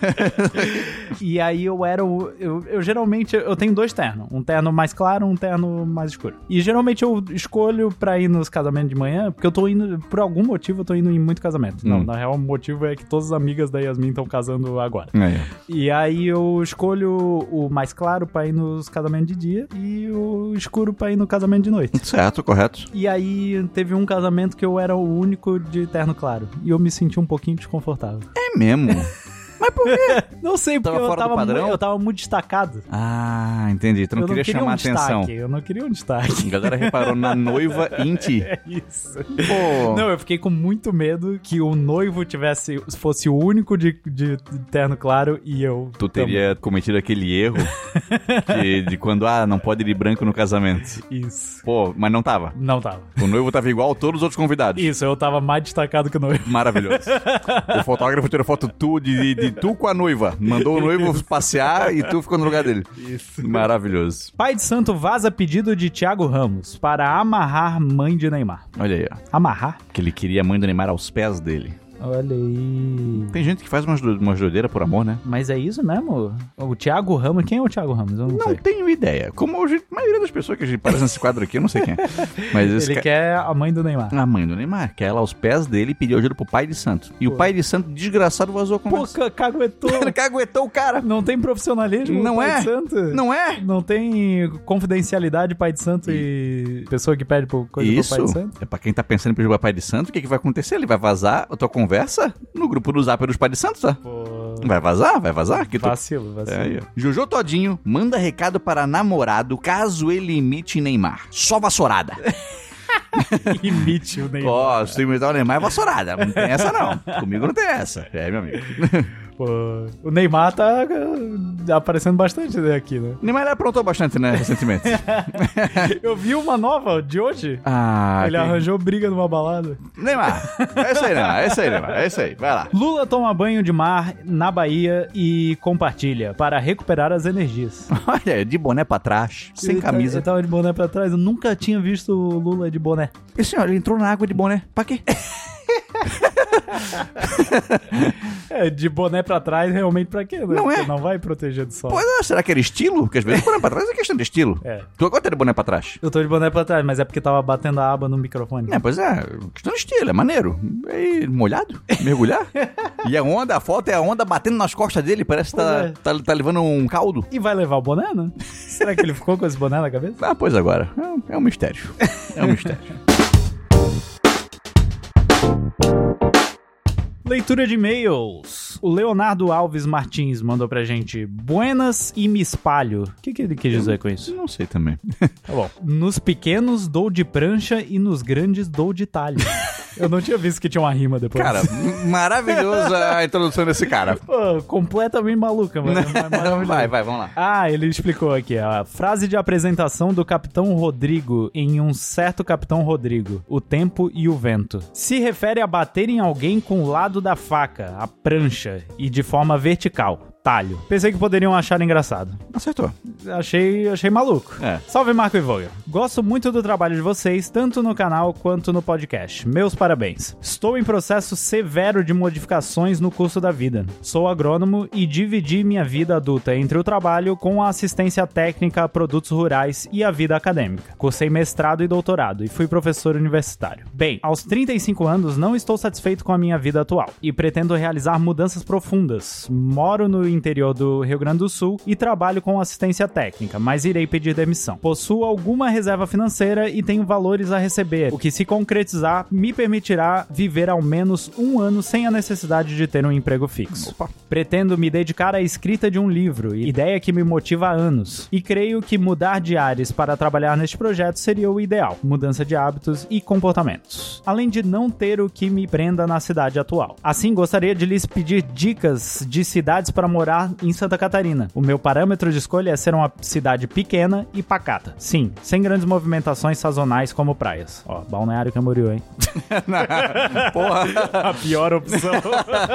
[SPEAKER 2] E aí eu era o. Eu, eu geralmente eu tenho dois ternos. Um terno mais claro, um terno mais escuro. E geralmente eu escolho pra ir nos casamentos de manhã, porque eu tô indo. Por algum motivo eu tô indo em muito casamento. Não,
[SPEAKER 1] Hum.
[SPEAKER 2] na real, o motivo é que todas as amigas da Yasmin estão casando agora.
[SPEAKER 1] Aí.
[SPEAKER 2] E aí eu escolho o mais claro pra ir nos casamentos de dia e o escuro pra ir no casamento de noite.
[SPEAKER 1] Certo, correto.
[SPEAKER 2] E aí teve um casamento que eu era o único de terno claro. E eu me senti um pouquinho desconfortável.
[SPEAKER 1] É mesmo. Mas por quê?
[SPEAKER 2] Não sei, porque
[SPEAKER 1] Tava
[SPEAKER 2] eu tava,
[SPEAKER 1] padrão?
[SPEAKER 2] eu tava muito destacado.
[SPEAKER 1] Ah, entendi. Tu não
[SPEAKER 2] eu
[SPEAKER 1] queria
[SPEAKER 2] não queria
[SPEAKER 1] chamar
[SPEAKER 2] um
[SPEAKER 1] atenção.
[SPEAKER 2] destaque. Eu não queria um destaque.
[SPEAKER 1] A galera reparou na noiva em ti.
[SPEAKER 2] É isso.
[SPEAKER 1] Pô.
[SPEAKER 2] Não, eu fiquei com muito medo que o noivo tivesse fosse o único de, de terno claro e eu.
[SPEAKER 1] Tu teria cometido aquele erro que- de quando, ah, não pode ir de branco no casamento.
[SPEAKER 2] também. Isso.
[SPEAKER 1] Pô, mas não tava.
[SPEAKER 2] Não tava.
[SPEAKER 1] O noivo tava igual a todos os outros convidados.
[SPEAKER 2] Isso, eu tava mais destacado que o noivo.
[SPEAKER 1] Maravilhoso. O fotógrafo tirou foto tu de, de, de tu com a noiva. Mandou o noivo passear e tu ficou no lugar dele.
[SPEAKER 2] Isso.
[SPEAKER 1] Maravilhoso.
[SPEAKER 2] Pai de Santo vaza pedido de Thiago Ramos para amarrar mãe de Neymar.
[SPEAKER 1] Olha aí, ó.
[SPEAKER 2] Amarrar?
[SPEAKER 1] Que ele queria a mãe do Neymar aos pés dele.
[SPEAKER 2] Olha aí.
[SPEAKER 1] Tem gente que faz umas, do- umas doideiras por amor, né?
[SPEAKER 2] Mas é isso mesmo? O Thiago Ramos, quem é o Thiago Ramos? Eu não,
[SPEAKER 1] Não tenho ideia. Como a, gente- a maioria das pessoas que a gente aparece nesse quadro aqui, eu não sei quem é. Mas
[SPEAKER 2] Ele
[SPEAKER 1] ca-
[SPEAKER 2] quer a mãe do Neymar.
[SPEAKER 1] A mãe do Neymar, que ela aos pés dele pediu ajuda pro pai de santo. E o pai de santo, desgraçado, vazou a
[SPEAKER 2] Pô, caguetou.
[SPEAKER 1] Caguetou o cara.
[SPEAKER 2] Não tem profissionalismo,
[SPEAKER 1] Não é? Não é?
[SPEAKER 2] Não tem confidencialidade, pai de santo e pessoa que pede por coisa
[SPEAKER 1] Isso
[SPEAKER 2] pro pai de santo?
[SPEAKER 1] é pra quem tá pensando em pedir pro pai de santo, o que, que vai acontecer? Ele vai vazar a tua conversa no grupo do zap dos pais de santo, tá?
[SPEAKER 2] Pô,
[SPEAKER 1] Vai vazar? Vai vazar? Que tu...
[SPEAKER 2] vacilo,
[SPEAKER 1] É
[SPEAKER 2] vacilo.
[SPEAKER 1] aí. Jojo Todinho manda recado para namorado caso ele imite Neymar. Só vassourada.
[SPEAKER 2] Imite o Neymar.
[SPEAKER 1] Ó, se tu imitar o Neymar é vassourada. Não tem essa não. Comigo não tem essa. É, meu amigo.
[SPEAKER 2] Pô, o Neymar tá ah, aparecendo bastante aqui, né?
[SPEAKER 1] Neymar ele aprontou bastante, né, recentemente.
[SPEAKER 2] Eu vi uma nova de hoje.
[SPEAKER 1] Ah,
[SPEAKER 2] Ele
[SPEAKER 1] que-
[SPEAKER 2] arranjou briga numa balada.
[SPEAKER 1] Neymar. É isso aí, Neymar. É isso aí, Neymar. É isso aí. Vai lá.
[SPEAKER 2] Lula toma banho de mar na Bahia e compartilha para recuperar as energias.
[SPEAKER 1] Olha, de boné pra trás, sem
[SPEAKER 2] Ele tá-
[SPEAKER 1] camisa.
[SPEAKER 2] Ele tava de boné pra trás. Eu nunca tinha visto o Lula de boné.
[SPEAKER 1] Esse senhor, ele entrou na água de boné. Pra quê?
[SPEAKER 2] É, de boné pra trás, realmente pra quê? Né?
[SPEAKER 1] Não é.
[SPEAKER 2] Não vai proteger do sol.
[SPEAKER 1] Pois é, será que era estilo? Porque às vezes boné pra trás é questão de estilo.
[SPEAKER 2] É.
[SPEAKER 1] Tu agora tá de boné pra trás?
[SPEAKER 2] Eu tô de boné pra trás, mas é porque tava batendo a aba no microfone.
[SPEAKER 1] É, pois é, questão de estilo, é maneiro. É molhado, mergulhar. e a onda, a foto é a onda batendo nas costas dele, parece que tá,
[SPEAKER 2] Pois
[SPEAKER 1] tá, tá levando um caldo.
[SPEAKER 2] E vai levar o boné, né? Será que ele ficou com esse boné na cabeça?
[SPEAKER 1] Ah, pois agora. É É um mistério. É um mistério.
[SPEAKER 2] Leitura de e-mails. O Leonardo Alves Martins mandou pra gente Buenas e me espalho. O que, que ele quis dizer com isso?
[SPEAKER 1] Não sei também.
[SPEAKER 2] Tá bom. Nos pequenos dou de prancha e nos grandes dou de talho. Eu não tinha visto que tinha uma rima depois.
[SPEAKER 1] Cara, maravilhosa a introdução desse cara.
[SPEAKER 2] Pô, completamente maluca, mano. Mas.
[SPEAKER 1] Vai, vai, vamos lá.
[SPEAKER 2] Ah, ele explicou aqui a frase de apresentação do Capitão Rodrigo em um certo Capitão Rodrigo: o tempo e o vento. Se refere a bater em alguém com o lado da faca, a prancha, e de forma vertical. Talho. Pensei que poderiam achar engraçado.
[SPEAKER 1] Acertou.
[SPEAKER 2] Achei, achei maluco.
[SPEAKER 1] É.
[SPEAKER 2] Salve Marco e Vogel. Gosto muito do trabalho de vocês, tanto no canal quanto no podcast. Meus parabéns. Estou em processo severo de modificações no curso da vida. Sou agrônomo e dividi minha vida adulta entre o trabalho com a assistência técnica a produtos rurais e a vida acadêmica. Cursei mestrado e doutorado e fui professor universitário. Bem, aos 35 anos não estou satisfeito com a minha vida atual e pretendo realizar mudanças profundas. Moro no interior do Rio Grande do Sul e trabalho com assistência técnica, mas irei pedir demissão. Possuo alguma reserva financeira e tenho valores a receber, o que, se concretizar, me permitirá viver ao menos um ano sem a necessidade de ter um emprego fixo.
[SPEAKER 1] Opa.
[SPEAKER 2] Pretendo me dedicar à escrita de um livro, ideia que me motiva há anos, e creio que mudar de áreas para trabalhar neste projeto seria o ideal, mudança de hábitos e comportamentos, além de não ter o que me prenda na cidade atual. Assim, gostaria de lhes pedir dicas de cidades para morar em Santa Catarina. O meu parâmetro de escolha é ser uma cidade pequena e pacata. Sim, sem grandes movimentações sazonais como praias. Ó, Balneário Camboriú, hein?
[SPEAKER 1] Porra.
[SPEAKER 2] A pior opção.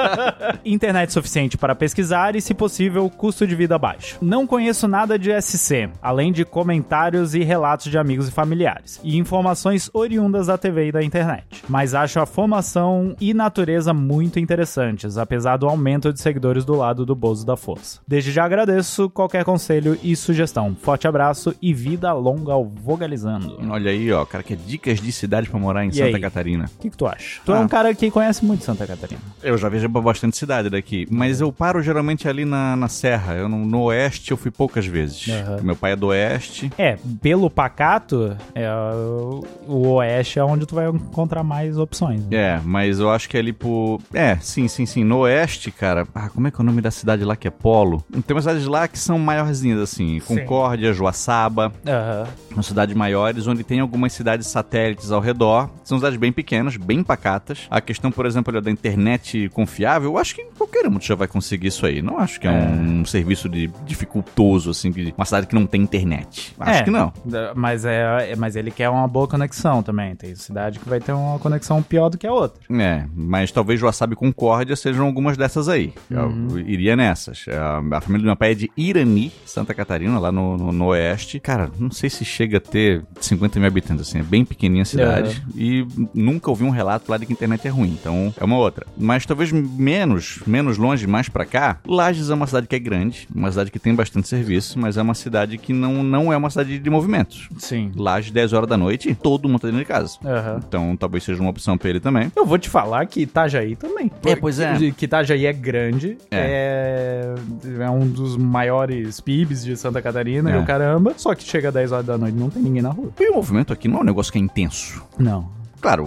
[SPEAKER 2] Internet suficiente para pesquisar e, se possível, custo de vida baixo. Não conheço nada de SC, além de comentários e relatos de amigos e familiares, e informações oriundas da TV e da internet. Mas acho a formação e natureza muito interessantes, apesar do aumento de seguidores do lado do Bozo da Força. Desde já agradeço qualquer conselho e sugestão. Forte abraço e vida longa ao Vogalizando.
[SPEAKER 1] Olha aí, ó, cara, que é dicas de cidade pra morar em
[SPEAKER 2] E
[SPEAKER 1] Santa
[SPEAKER 2] aí?
[SPEAKER 1] Catarina.
[SPEAKER 2] O que, que tu acha? Tu é
[SPEAKER 1] Ah.
[SPEAKER 2] um cara que conhece muito Santa Catarina.
[SPEAKER 1] Eu já viajei pra bastante cidade daqui, mas eu paro geralmente ali na, na Serra. Eu não- no Oeste eu fui poucas vezes.
[SPEAKER 2] Aham.
[SPEAKER 1] Meu pai é do Oeste.
[SPEAKER 2] É, pelo pacato, é, o, o oeste é onde tu vai encontrar mais opções. né?
[SPEAKER 1] É, mas eu acho que é ali por. É, sim, sim, sim. No Oeste, cara. Ah, como é que é o nome da cidade lá que é Polo? Tem umas cidades lá que são maiorzinhas, assim. Concórdia, Joaçaba.
[SPEAKER 2] Aham.
[SPEAKER 1] São cidades maiores, onde tem algumas cidades satélites ao redor. São cidades bem pequenas, bem pacatas. A questão, por exemplo, da internet confiável, eu acho que qualquer um já vai conseguir isso aí. Não acho que é, um serviço de dificultoso, assim, de uma cidade que não tem internet. Acho
[SPEAKER 2] É,
[SPEAKER 1] que não.
[SPEAKER 2] Mas, é, é- mas ele quer uma boa conexão também. Tem cidade que vai ter uma conexão pior do que a outra.
[SPEAKER 1] É, mas talvez Joaçaba e Concórdia sejam algumas dessas aí. Eu
[SPEAKER 2] Uhum.
[SPEAKER 1] iria nessas. A, a família do meu pai é de Irani, Santa Catarina. Lá no, no, no oeste. Cara, não sei se chega a ter 50 mil habitantes, assim, é bem pequenininha a cidade. E nunca ouvi um relato lá de que a internet é ruim, então é uma outra. Mas talvez menos, menos longe, mais pra cá, Lages é uma cidade que é grande, uma cidade que tem bastante serviço, mas é uma cidade que não, não é uma cidade de movimentos.
[SPEAKER 2] Sim.
[SPEAKER 1] Lages, 10 horas da noite, todo mundo tá dentro de casa.
[SPEAKER 2] Aham.
[SPEAKER 1] Então talvez seja uma opção pra ele também.
[SPEAKER 2] Eu vou te falar que Itajaí também.
[SPEAKER 1] É, pois é.
[SPEAKER 2] Que, que Itajaí é grande, é. é um dos maiores PIBs de Santa Catarina
[SPEAKER 1] É.
[SPEAKER 2] e o caramba. Só que chega 10 horas da noite não tem ninguém na rua.
[SPEAKER 1] E o movimento aqui não é um negócio que é intenso.
[SPEAKER 2] Não.
[SPEAKER 1] Claro,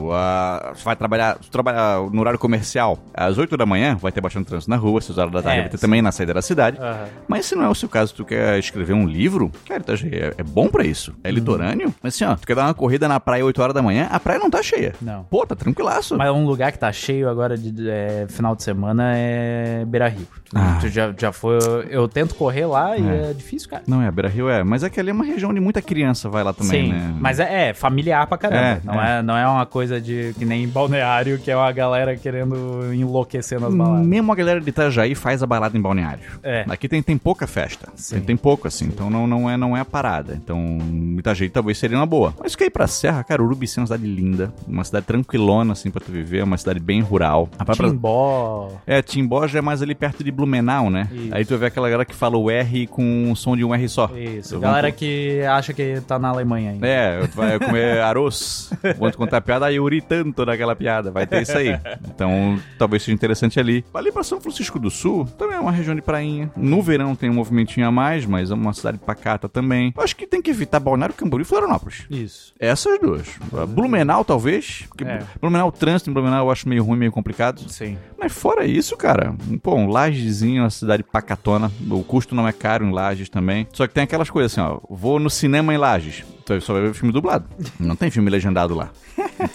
[SPEAKER 1] você vai trabalhar, trabalhar no horário comercial às 8 da manhã, vai ter bastante trânsito na rua, às 6 horas da tarde
[SPEAKER 2] É,
[SPEAKER 1] vai ter
[SPEAKER 2] sim.
[SPEAKER 1] também na saída da cidade.
[SPEAKER 2] Aham.
[SPEAKER 1] Mas se não é o seu caso, tu quer escrever um livro, cara, tá, é, é bom pra isso.
[SPEAKER 2] Uhum.
[SPEAKER 1] É litorâneo. Mas assim, ó, tu quer dar uma corrida na praia 8 horas da manhã, a praia não tá cheia.
[SPEAKER 2] Não.
[SPEAKER 1] Pô, tá tranquilaço.
[SPEAKER 2] Mas um lugar que tá cheio agora de, de, é, final de semana é Beira Rio.
[SPEAKER 1] Ah.
[SPEAKER 2] Tu já, já foi. Eu tento correr lá e é difícil, cara.
[SPEAKER 1] Não é, Beira Rio é. Mas é que ali é uma região onde muita criança vai lá também,
[SPEAKER 2] Sim,
[SPEAKER 1] né?
[SPEAKER 2] mas é, é familiar pra caramba.
[SPEAKER 1] É,
[SPEAKER 2] não,
[SPEAKER 1] é.
[SPEAKER 2] é. não é uma coisa de que nem balneário, que é uma galera querendo enlouquecer nas baladas.
[SPEAKER 1] Mesmo a galera de Itajaí faz a balada em balneário.
[SPEAKER 2] É.
[SPEAKER 1] Aqui tem, tem pouca festa.
[SPEAKER 2] Sim.
[SPEAKER 1] Tem, tem pouco, assim. Então não, não, é, não é a parada. Então Itajaí talvez seria uma boa. Mas quer ir pra Serra, cara, Urubici é uma cidade linda. Uma cidade tranquilona, assim, pra tu viver. Uma cidade bem rural. A própria-
[SPEAKER 2] Timbó.
[SPEAKER 1] É, Timbó já é mais ali perto de Blumenau, né?
[SPEAKER 2] Isso.
[SPEAKER 1] Aí tu ver aquela galera que fala o R com o som de um R só.
[SPEAKER 2] Isso. Galera
[SPEAKER 1] vou-
[SPEAKER 2] que acha que tá na Alemanha ainda.
[SPEAKER 1] É, vai comer arroz, vou te contar piada, aí eu ri tanto naquela piada, vai ter isso aí. Então, talvez seja interessante ali. Ali pra São Francisco do Sul, também é uma região de prainha. No verão tem um movimentinho a mais, mas é uma cidade pacata também. Eu acho que tem que evitar Balneário Camboriú e Florianópolis.
[SPEAKER 2] Isso.
[SPEAKER 1] Essas duas. Blumenau, talvez. Porque
[SPEAKER 2] É.
[SPEAKER 1] Blumenau, o trânsito em Blumenau eu acho meio ruim, meio complicado.
[SPEAKER 2] Sim.
[SPEAKER 1] Mas fora isso, cara, pô, um Lagezinho, uma cidade pacatona. O custo não é caro em Lages também. Só que tem aquelas coisas assim, ó. Vou no cinema em Lages. Tu só vai ver filme dublado. Não tem filme legendado lá.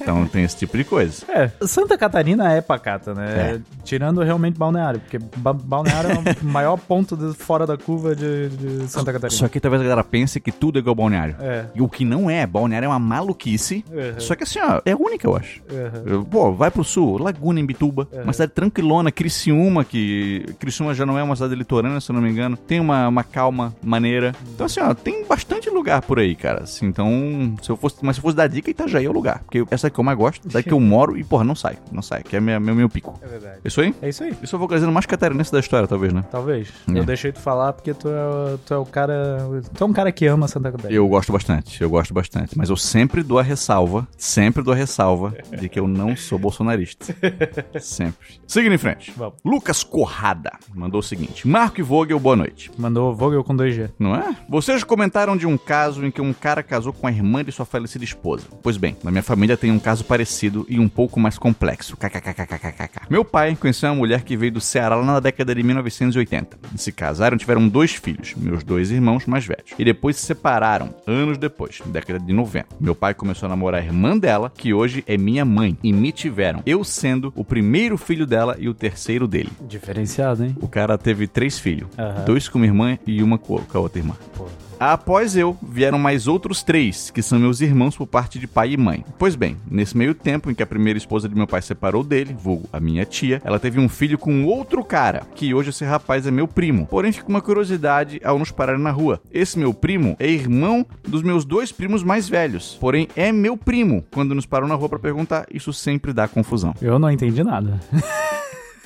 [SPEAKER 1] Então tem esse tipo de coisa.
[SPEAKER 2] É, Santa Catarina é pacata, né?
[SPEAKER 1] É.
[SPEAKER 2] Tirando realmente Balneário, porque ba Balneário é o maior ponto de- fora da curva de, de Santa Catarina.
[SPEAKER 1] Só que talvez a galera pense que tudo é igual balneário.
[SPEAKER 2] É.
[SPEAKER 1] E o que não é, balneário é uma maluquice.
[SPEAKER 2] Uhum.
[SPEAKER 1] Só que assim, ó, é única, eu acho.
[SPEAKER 2] Uhum.
[SPEAKER 1] Pô, vai pro sul, Laguna, em Bituba. Uma cidade tranquilona, Criciúma, que... Criciúma já não é uma cidade litorânea, se eu não me engano. Tem uma, uma calma maneira. Então assim, ó, tem bastante lugar por aí, cara. Assim, então, se eu fosse... Mas se eu fosse dar dica, Itajaí é o lugar. Porque essa é que eu mais gosto, cidade que eu moro e, porra, não sai. Não sai, que é meu, meu, meu pico.
[SPEAKER 2] É verdade.
[SPEAKER 1] Isso aí?
[SPEAKER 2] É isso aí.
[SPEAKER 1] Isso eu vou trazendo mais catarinense da história, talvez, né?
[SPEAKER 2] Talvez.
[SPEAKER 1] É.
[SPEAKER 2] Eu deixei tu falar porque tu é, tu é o cara. Tu é um cara que ama Santa Catarina.
[SPEAKER 1] Eu gosto bastante, eu gosto bastante. Mas eu sempre dou a ressalva, sempre dou a ressalva de que eu não sou bolsonarista. sempre. Seguindo em frente.
[SPEAKER 2] Vamos.
[SPEAKER 1] Lucas Corrada mandou o seguinte: Marco e Vogel, boa noite.
[SPEAKER 2] Mandou Vogel com 2G.
[SPEAKER 1] Não é? Vocês comentaram de um caso em que um cara casou com a irmã de sua falecida esposa. Pois bem, na minha família tem um caso parecido e um pouco mais complexo. KKKKKKK. Meu pai conheceu uma mulher que veio do Ceará lá na década de 1980. Se casaram tiveram dois filhos, meus dois irmãos mais velhos. E depois se separaram, anos depois, na década de 90. Meu pai começou a namorar a irmã dela, que hoje é minha mãe, e me tiveram. Eu sendo o primeiro filho dela e o terceiro dele.
[SPEAKER 2] Diferenciado, hein?
[SPEAKER 1] O cara teve três filhos.
[SPEAKER 2] Aham.
[SPEAKER 1] Dois com uma irmã e uma com com a outra irmã.
[SPEAKER 2] Pô.
[SPEAKER 1] Após eu, vieram mais outros três, que são meus irmãos por parte de pai e mãe. Pois bem, nesse meio tempo em que a primeira esposa de meu pai separou dele, vulgo a minha tia, ela teve um filho com outro cara, que hoje esse rapaz é meu primo. Porém, fica uma curiosidade ao nos pararem na rua. Esse meu primo é irmão dos meus dois primos mais velhos. Porém, é meu primo. Quando nos param na rua pra perguntar, isso sempre dá confusão.
[SPEAKER 2] Eu não entendi nada.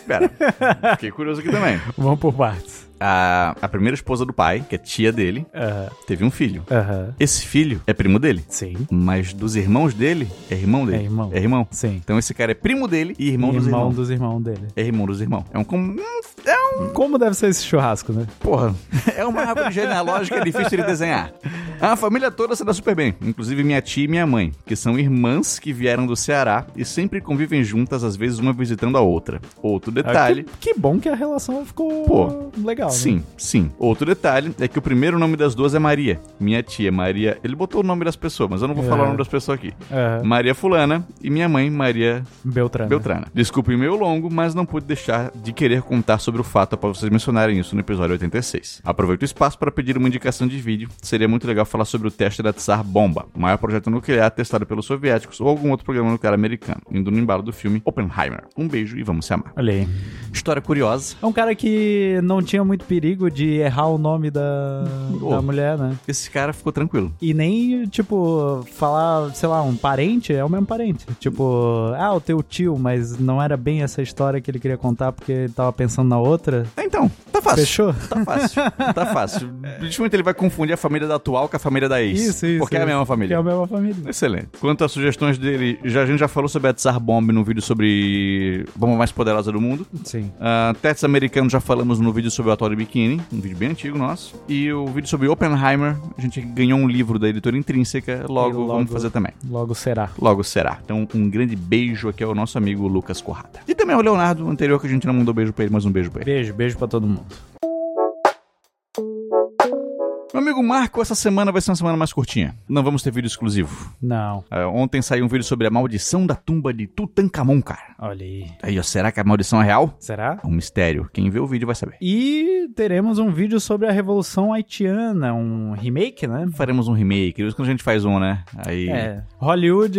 [SPEAKER 1] Pera, fiquei curioso aqui também.
[SPEAKER 2] Vamos por partes.
[SPEAKER 1] A, a primeira esposa do pai, que é tia dele, teve um filho. Esse filho é primo dele.
[SPEAKER 2] Sim.
[SPEAKER 1] Mas dos irmãos dele, é irmão dele.
[SPEAKER 2] É irmão.
[SPEAKER 1] É irmão.
[SPEAKER 2] Sim.
[SPEAKER 1] Então esse cara é primo dele e irmão, dos
[SPEAKER 2] irmão
[SPEAKER 1] irmãos.
[SPEAKER 2] dos irmãos dele.
[SPEAKER 1] É irmão dos irmãos. É um. com- É um.
[SPEAKER 2] Como deve ser esse churrasco, né?
[SPEAKER 1] Porra. É uma árvore genealógica difícil de desenhar. A família toda se dá super bem. Inclusive minha tia e minha mãe, que são irmãs que vieram do Ceará e sempre convivem juntas, às vezes uma visitando a outra. Outro detalhe.
[SPEAKER 2] Ah, Que, que bom que a relação ficou
[SPEAKER 1] Pô,
[SPEAKER 2] legal, né?
[SPEAKER 1] Sim, sim. Outro detalhe é que o primeiro nome das duas é Maria. Minha tia, Maria. Ele botou o nome das pessoas, mas eu não vou
[SPEAKER 2] É.
[SPEAKER 1] falar o nome das pessoas aqui.
[SPEAKER 2] Aham.
[SPEAKER 1] Maria Fulana e minha mãe, Maria
[SPEAKER 2] Beltrano.
[SPEAKER 1] Beltrana. Desculpe o meu longo, mas não pude deixar de querer contar sobre o fato após vocês mencionarem isso no episódio 86. Aproveito o espaço para pedir uma indicação de vídeo. Seria muito legal falar sobre o teste da Tsar Bomba, o maior projeto nuclear testado pelos soviéticos ou algum outro programa nuclear americano, indo no embalo do filme Oppenheimer. Um beijo e vamos se amar.
[SPEAKER 2] Olha aí.
[SPEAKER 1] História curiosa.
[SPEAKER 2] É um cara que não tinha muito perigo de errar o nome da,
[SPEAKER 1] Oh.
[SPEAKER 2] da mulher, né?
[SPEAKER 1] Esse cara ficou tranquilo.
[SPEAKER 2] E nem, tipo, falar, sei lá, um parente é o mesmo parente. Tipo, ah, o teu tio, mas não era bem essa história que ele queria contar porque ele tava pensando na outra.
[SPEAKER 1] Ah, Então, tá fácil.
[SPEAKER 2] Fechou?
[SPEAKER 1] Tá fácil. Tá fácil. Dificilmente ele vai confundir a família da atual com a família da ex.
[SPEAKER 2] Isso, isso.
[SPEAKER 1] Porque é a mesma família.
[SPEAKER 2] é a mesma família.
[SPEAKER 1] Excelente. Quanto às sugestões dele, já, a gente já falou sobre a Tsar Bomb no vídeo sobre bomba mais poderosa do mundo.
[SPEAKER 2] Sim.
[SPEAKER 1] Uh, Tetos americanos já falamos no vídeo sobre o Atari Bikini, um vídeo bem antigo nosso. E o vídeo sobre Oppenheimer, a gente ganhou um livro da editora intrínseca, logo,
[SPEAKER 2] logo-
[SPEAKER 1] vamos fazer também.
[SPEAKER 2] Logo será.
[SPEAKER 1] Logo será. Então, um grande beijo aqui ao nosso amigo Lucas Corrada. E também ao Leonardo, anterior, que a gente não mandou beijo pra ele, mas um beijo pra ele.
[SPEAKER 2] Beijo, beijo pra todo mundo.
[SPEAKER 1] Meu amigo Marco, essa semana vai ser uma semana mais curtinha. Não vamos ter vídeo exclusivo.
[SPEAKER 2] Não.
[SPEAKER 1] Uh, ontem saiu um vídeo sobre a maldição da tumba de Tutankhamon, cara.
[SPEAKER 2] Olha aí.
[SPEAKER 1] Aí, ó, será que a maldição é real?
[SPEAKER 2] Será?
[SPEAKER 1] É um mistério. Quem vê o vídeo vai saber.
[SPEAKER 2] E teremos um vídeo sobre a Revolução Haitiana, um remake, né?
[SPEAKER 1] Faremos um remake. Isso quando a gente faz um, né? Aí.
[SPEAKER 2] É. Hollywood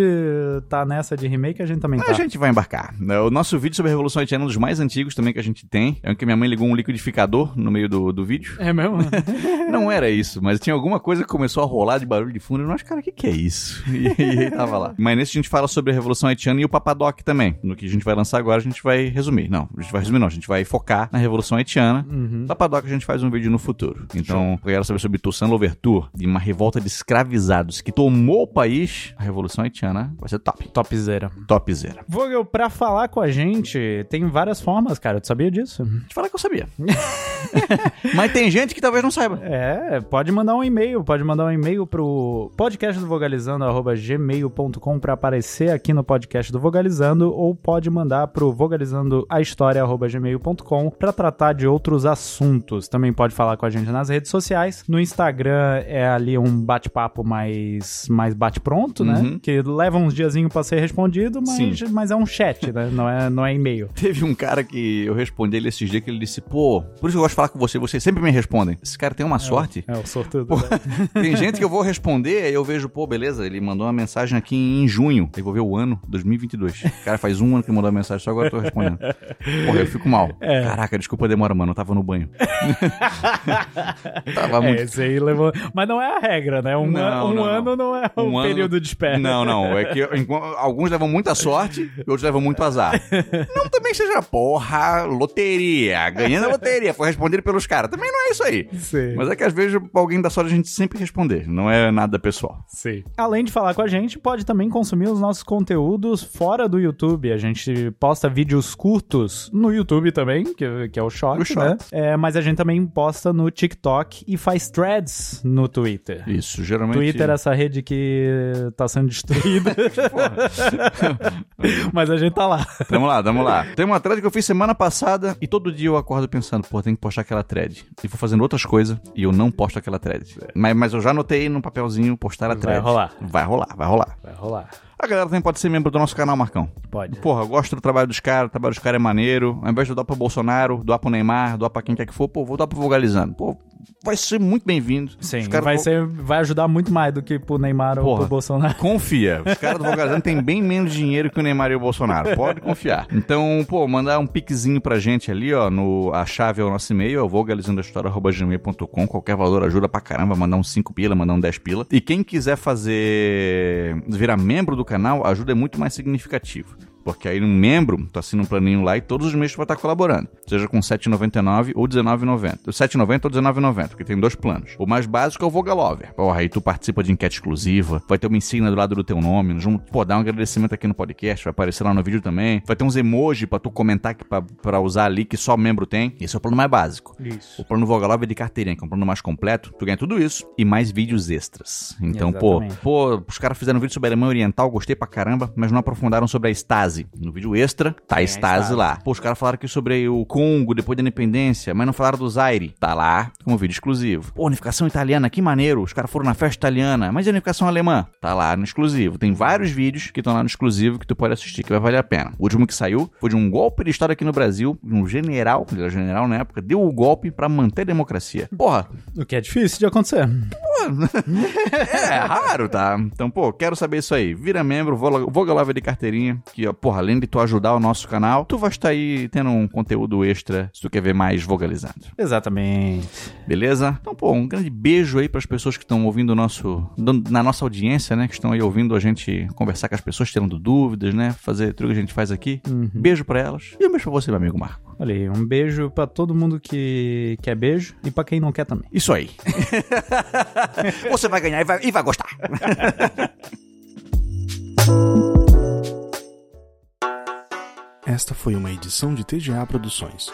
[SPEAKER 2] tá nessa de remake, a gente também tá.
[SPEAKER 1] A gente vai embarcar. O nosso vídeo sobre a Revolução Haitiana é um dos mais antigos também que a gente tem. É um que minha mãe ligou um liquidificador no meio do, do vídeo.
[SPEAKER 2] É mesmo?
[SPEAKER 1] Não era isso, mas tinha alguma coisa que começou a rolar de barulho de fundo. Eu não acho, cara, o que, que é isso? E, e aí tava lá. Mas nesse a gente fala sobre a Revolução Haitiana e o Papadoc também. No que a gente vai lançar agora, a gente vai resumir. Não, a gente vai resumir, não. A gente vai focar na Revolução Haitiana.
[SPEAKER 2] Uhum.
[SPEAKER 1] Papadoc a gente faz um vídeo no futuro. Então, eu quero saber sobre Toussaint Louverture e uma revolta de escravizados que tomou o país. A Revolução Haitiana vai ser top.
[SPEAKER 2] Topzera.
[SPEAKER 1] Topzera.
[SPEAKER 2] Vogel, pra falar com a gente, tem várias formas, cara. Tu sabia disso?
[SPEAKER 1] Te falar que eu sabia. Mas tem gente que talvez não saiba.
[SPEAKER 2] É, pode mandar um e-mail, pode mandar um e-mail pro podcast do vogalizando@gmail.com pra aparecer aqui no podcast do Vogalizando ou pode mandar pro vogalizandoahistoria@gmail.com pra tratar de outros assuntos. Também pode falar com a gente nas redes sociais. No Instagram é ali um bate-papo mais mais bate-pronto, né?
[SPEAKER 1] Uhum.
[SPEAKER 2] Que leva uns diazinho pra ser respondido, mas,
[SPEAKER 1] Sim.
[SPEAKER 2] mas é um chat, né? Não é não é e-mail.
[SPEAKER 1] Teve um cara que eu respondi ele esses dias que ele disse: Pô, por isso eu gosto de falar com você, vocês sempre me respondem. Esse cara tem uma sorte.
[SPEAKER 2] É o sortudo.
[SPEAKER 1] Pô, tem gente que eu vou responder, aí eu vejo, pô, beleza, ele mandou uma mensagem aqui em junho. Aí eu vou ver o ano, 2022. O cara faz um ano que mandou a mensagem, só agora eu tô respondendo. Porra, eu fico mal.
[SPEAKER 2] É.
[SPEAKER 1] Caraca, desculpa a demora, mano, eu tava no banho. tava
[SPEAKER 2] É,
[SPEAKER 1] muito.
[SPEAKER 2] esse aí levou. Mas não é a regra, né? Um,
[SPEAKER 1] Não,
[SPEAKER 2] an- um
[SPEAKER 1] não,
[SPEAKER 2] ano não é um,
[SPEAKER 1] Um ano-
[SPEAKER 2] período de espera.
[SPEAKER 1] Não, não. É que alguns levam muita sorte e outros levam muito azar. Não também seja, porra, loteria. Ganhando a loteria. Foi respondido pelos caras. Também não é isso aí.
[SPEAKER 2] Sim.
[SPEAKER 1] Mas é que às vezes alguém da sorte a gente sempre responder. Não é nada pessoal.
[SPEAKER 2] Sim. Além de falar com a gente, pode também consumir os nossos conteúdos fora do YouTube. A gente posta vídeos curtos no YouTube também, que, que é o Short,
[SPEAKER 1] O Short.
[SPEAKER 2] né? É, mas a gente também posta no TikTok e faz threads no Twitter.
[SPEAKER 1] Isso, geralmente.
[SPEAKER 2] Twitter é essa rede que tá sendo destruída. mas a gente tá lá.
[SPEAKER 1] Tamo lá, tamo lá. Tem uma thread que eu fiz semana passada e todo dia eu acordo pensando, pô, tem que postar aquela thread. E vou fazendo outras coisas e eu não posto aquela thread. Mas, mas eu já anotei no papelzinho postar a
[SPEAKER 2] Vai
[SPEAKER 1] thread.
[SPEAKER 2] rolar.
[SPEAKER 1] Vai rolar, vai rolar.
[SPEAKER 2] Vai rolar.
[SPEAKER 1] A galera também pode ser membro do nosso canal, Marcão.
[SPEAKER 2] Pode.
[SPEAKER 1] Porra, eu gosto do trabalho dos caras, o trabalho dos caras é maneiro. Ao invés de eu doar pro Bolsonaro, doar pro Neymar, doar pra quem quer que for, pô, vou doar pro Vogalizando. Pô, vai ser muito bem-vindo.
[SPEAKER 2] Sim, vai,
[SPEAKER 1] do-
[SPEAKER 2] ser, vai ajudar muito mais do que pro Neymar ou
[SPEAKER 1] Porra.
[SPEAKER 2] pro Bolsonaro.
[SPEAKER 1] Confia. Os caras do Vogalizando têm bem menos dinheiro que o Neymar e o Bolsonaro. Pode confiar. Então, pô, mandar um piquezinho pra gente ali, ó. No, a chave é o nosso e-mail, é o vogalizandohistoria.gmail.com. Qualquer valor ajuda pra caramba. Mandar uns 5 pila, mandar um 10 pila. E quem quiser fazer. virar membro do canal, ajuda é muito mais significativa. Porque aí um membro, tu assina um planinho lá e todos os meses tu vai estar colaborando. Seja com R$ 7,99 ou R$ 19,90. R$ 7,90 ou R$ 19,90, porque tem dois planos. O mais básico é o Vogalover. Porra, aí tu participa de enquete exclusiva, vai ter uma insígnia do lado do teu nome, nós vamos, pô, dar um agradecimento aqui no podcast, vai aparecer lá no vídeo também. Vai ter uns emojis pra tu comentar que, pra, pra usar ali que só membro tem. Esse é o plano mais básico.
[SPEAKER 2] Isso.
[SPEAKER 1] O plano Vogalover é de carteirinha, que é um plano mais completo. Tu ganha tudo isso e mais vídeos extras. Então, pô,
[SPEAKER 2] Exatamente.
[SPEAKER 1] pô, os caras fizeram um vídeo sobre a Alemanha Oriental, gostei pra caramba, mas não aprofundaram sobre a Stasi. No vídeo extra, tá a
[SPEAKER 2] a
[SPEAKER 1] Stasi,
[SPEAKER 2] Stasi.
[SPEAKER 1] lá. Pô, os caras falaram aqui sobre o Congo depois da independência, mas não falaram do Zaire. Tá lá, como vídeo exclusivo. Pô, unificação italiana, que maneiro. Os caras foram na festa italiana, mas e a unificação alemã? Tá lá no exclusivo. Tem vários vídeos que estão lá no exclusivo que tu pode assistir, que vai valer a pena. O último que saiu foi de um golpe de Estado aqui no Brasil, um general, ele era general na época, deu o golpe pra manter a democracia. Porra,
[SPEAKER 2] O que é difícil de acontecer.
[SPEAKER 1] É raro, tá? Então, pô, quero saber isso aí. Vira membro, Voga Love de carteirinha, que, ó, porra, além de tu ajudar o nosso canal, tu vai estar aí tendo um conteúdo extra se tu quer ver mais vogalizado.
[SPEAKER 2] Exatamente.
[SPEAKER 1] Beleza? Então, pô, um grande beijo aí para as pessoas que estão ouvindo o nosso. na nossa audiência, né? Que estão aí ouvindo a gente conversar com as pessoas, tirando dúvidas, né? Fazer tudo que a gente faz aqui. Uhum. Beijo para elas. E um beijo pra você, meu amigo Marco.
[SPEAKER 2] Olha aí, um beijo para todo mundo que quer beijo e para quem não quer também.
[SPEAKER 1] Isso aí. você vai ganhar e vai, e vai gostar.
[SPEAKER 3] Esta foi uma edição de TGA Produções.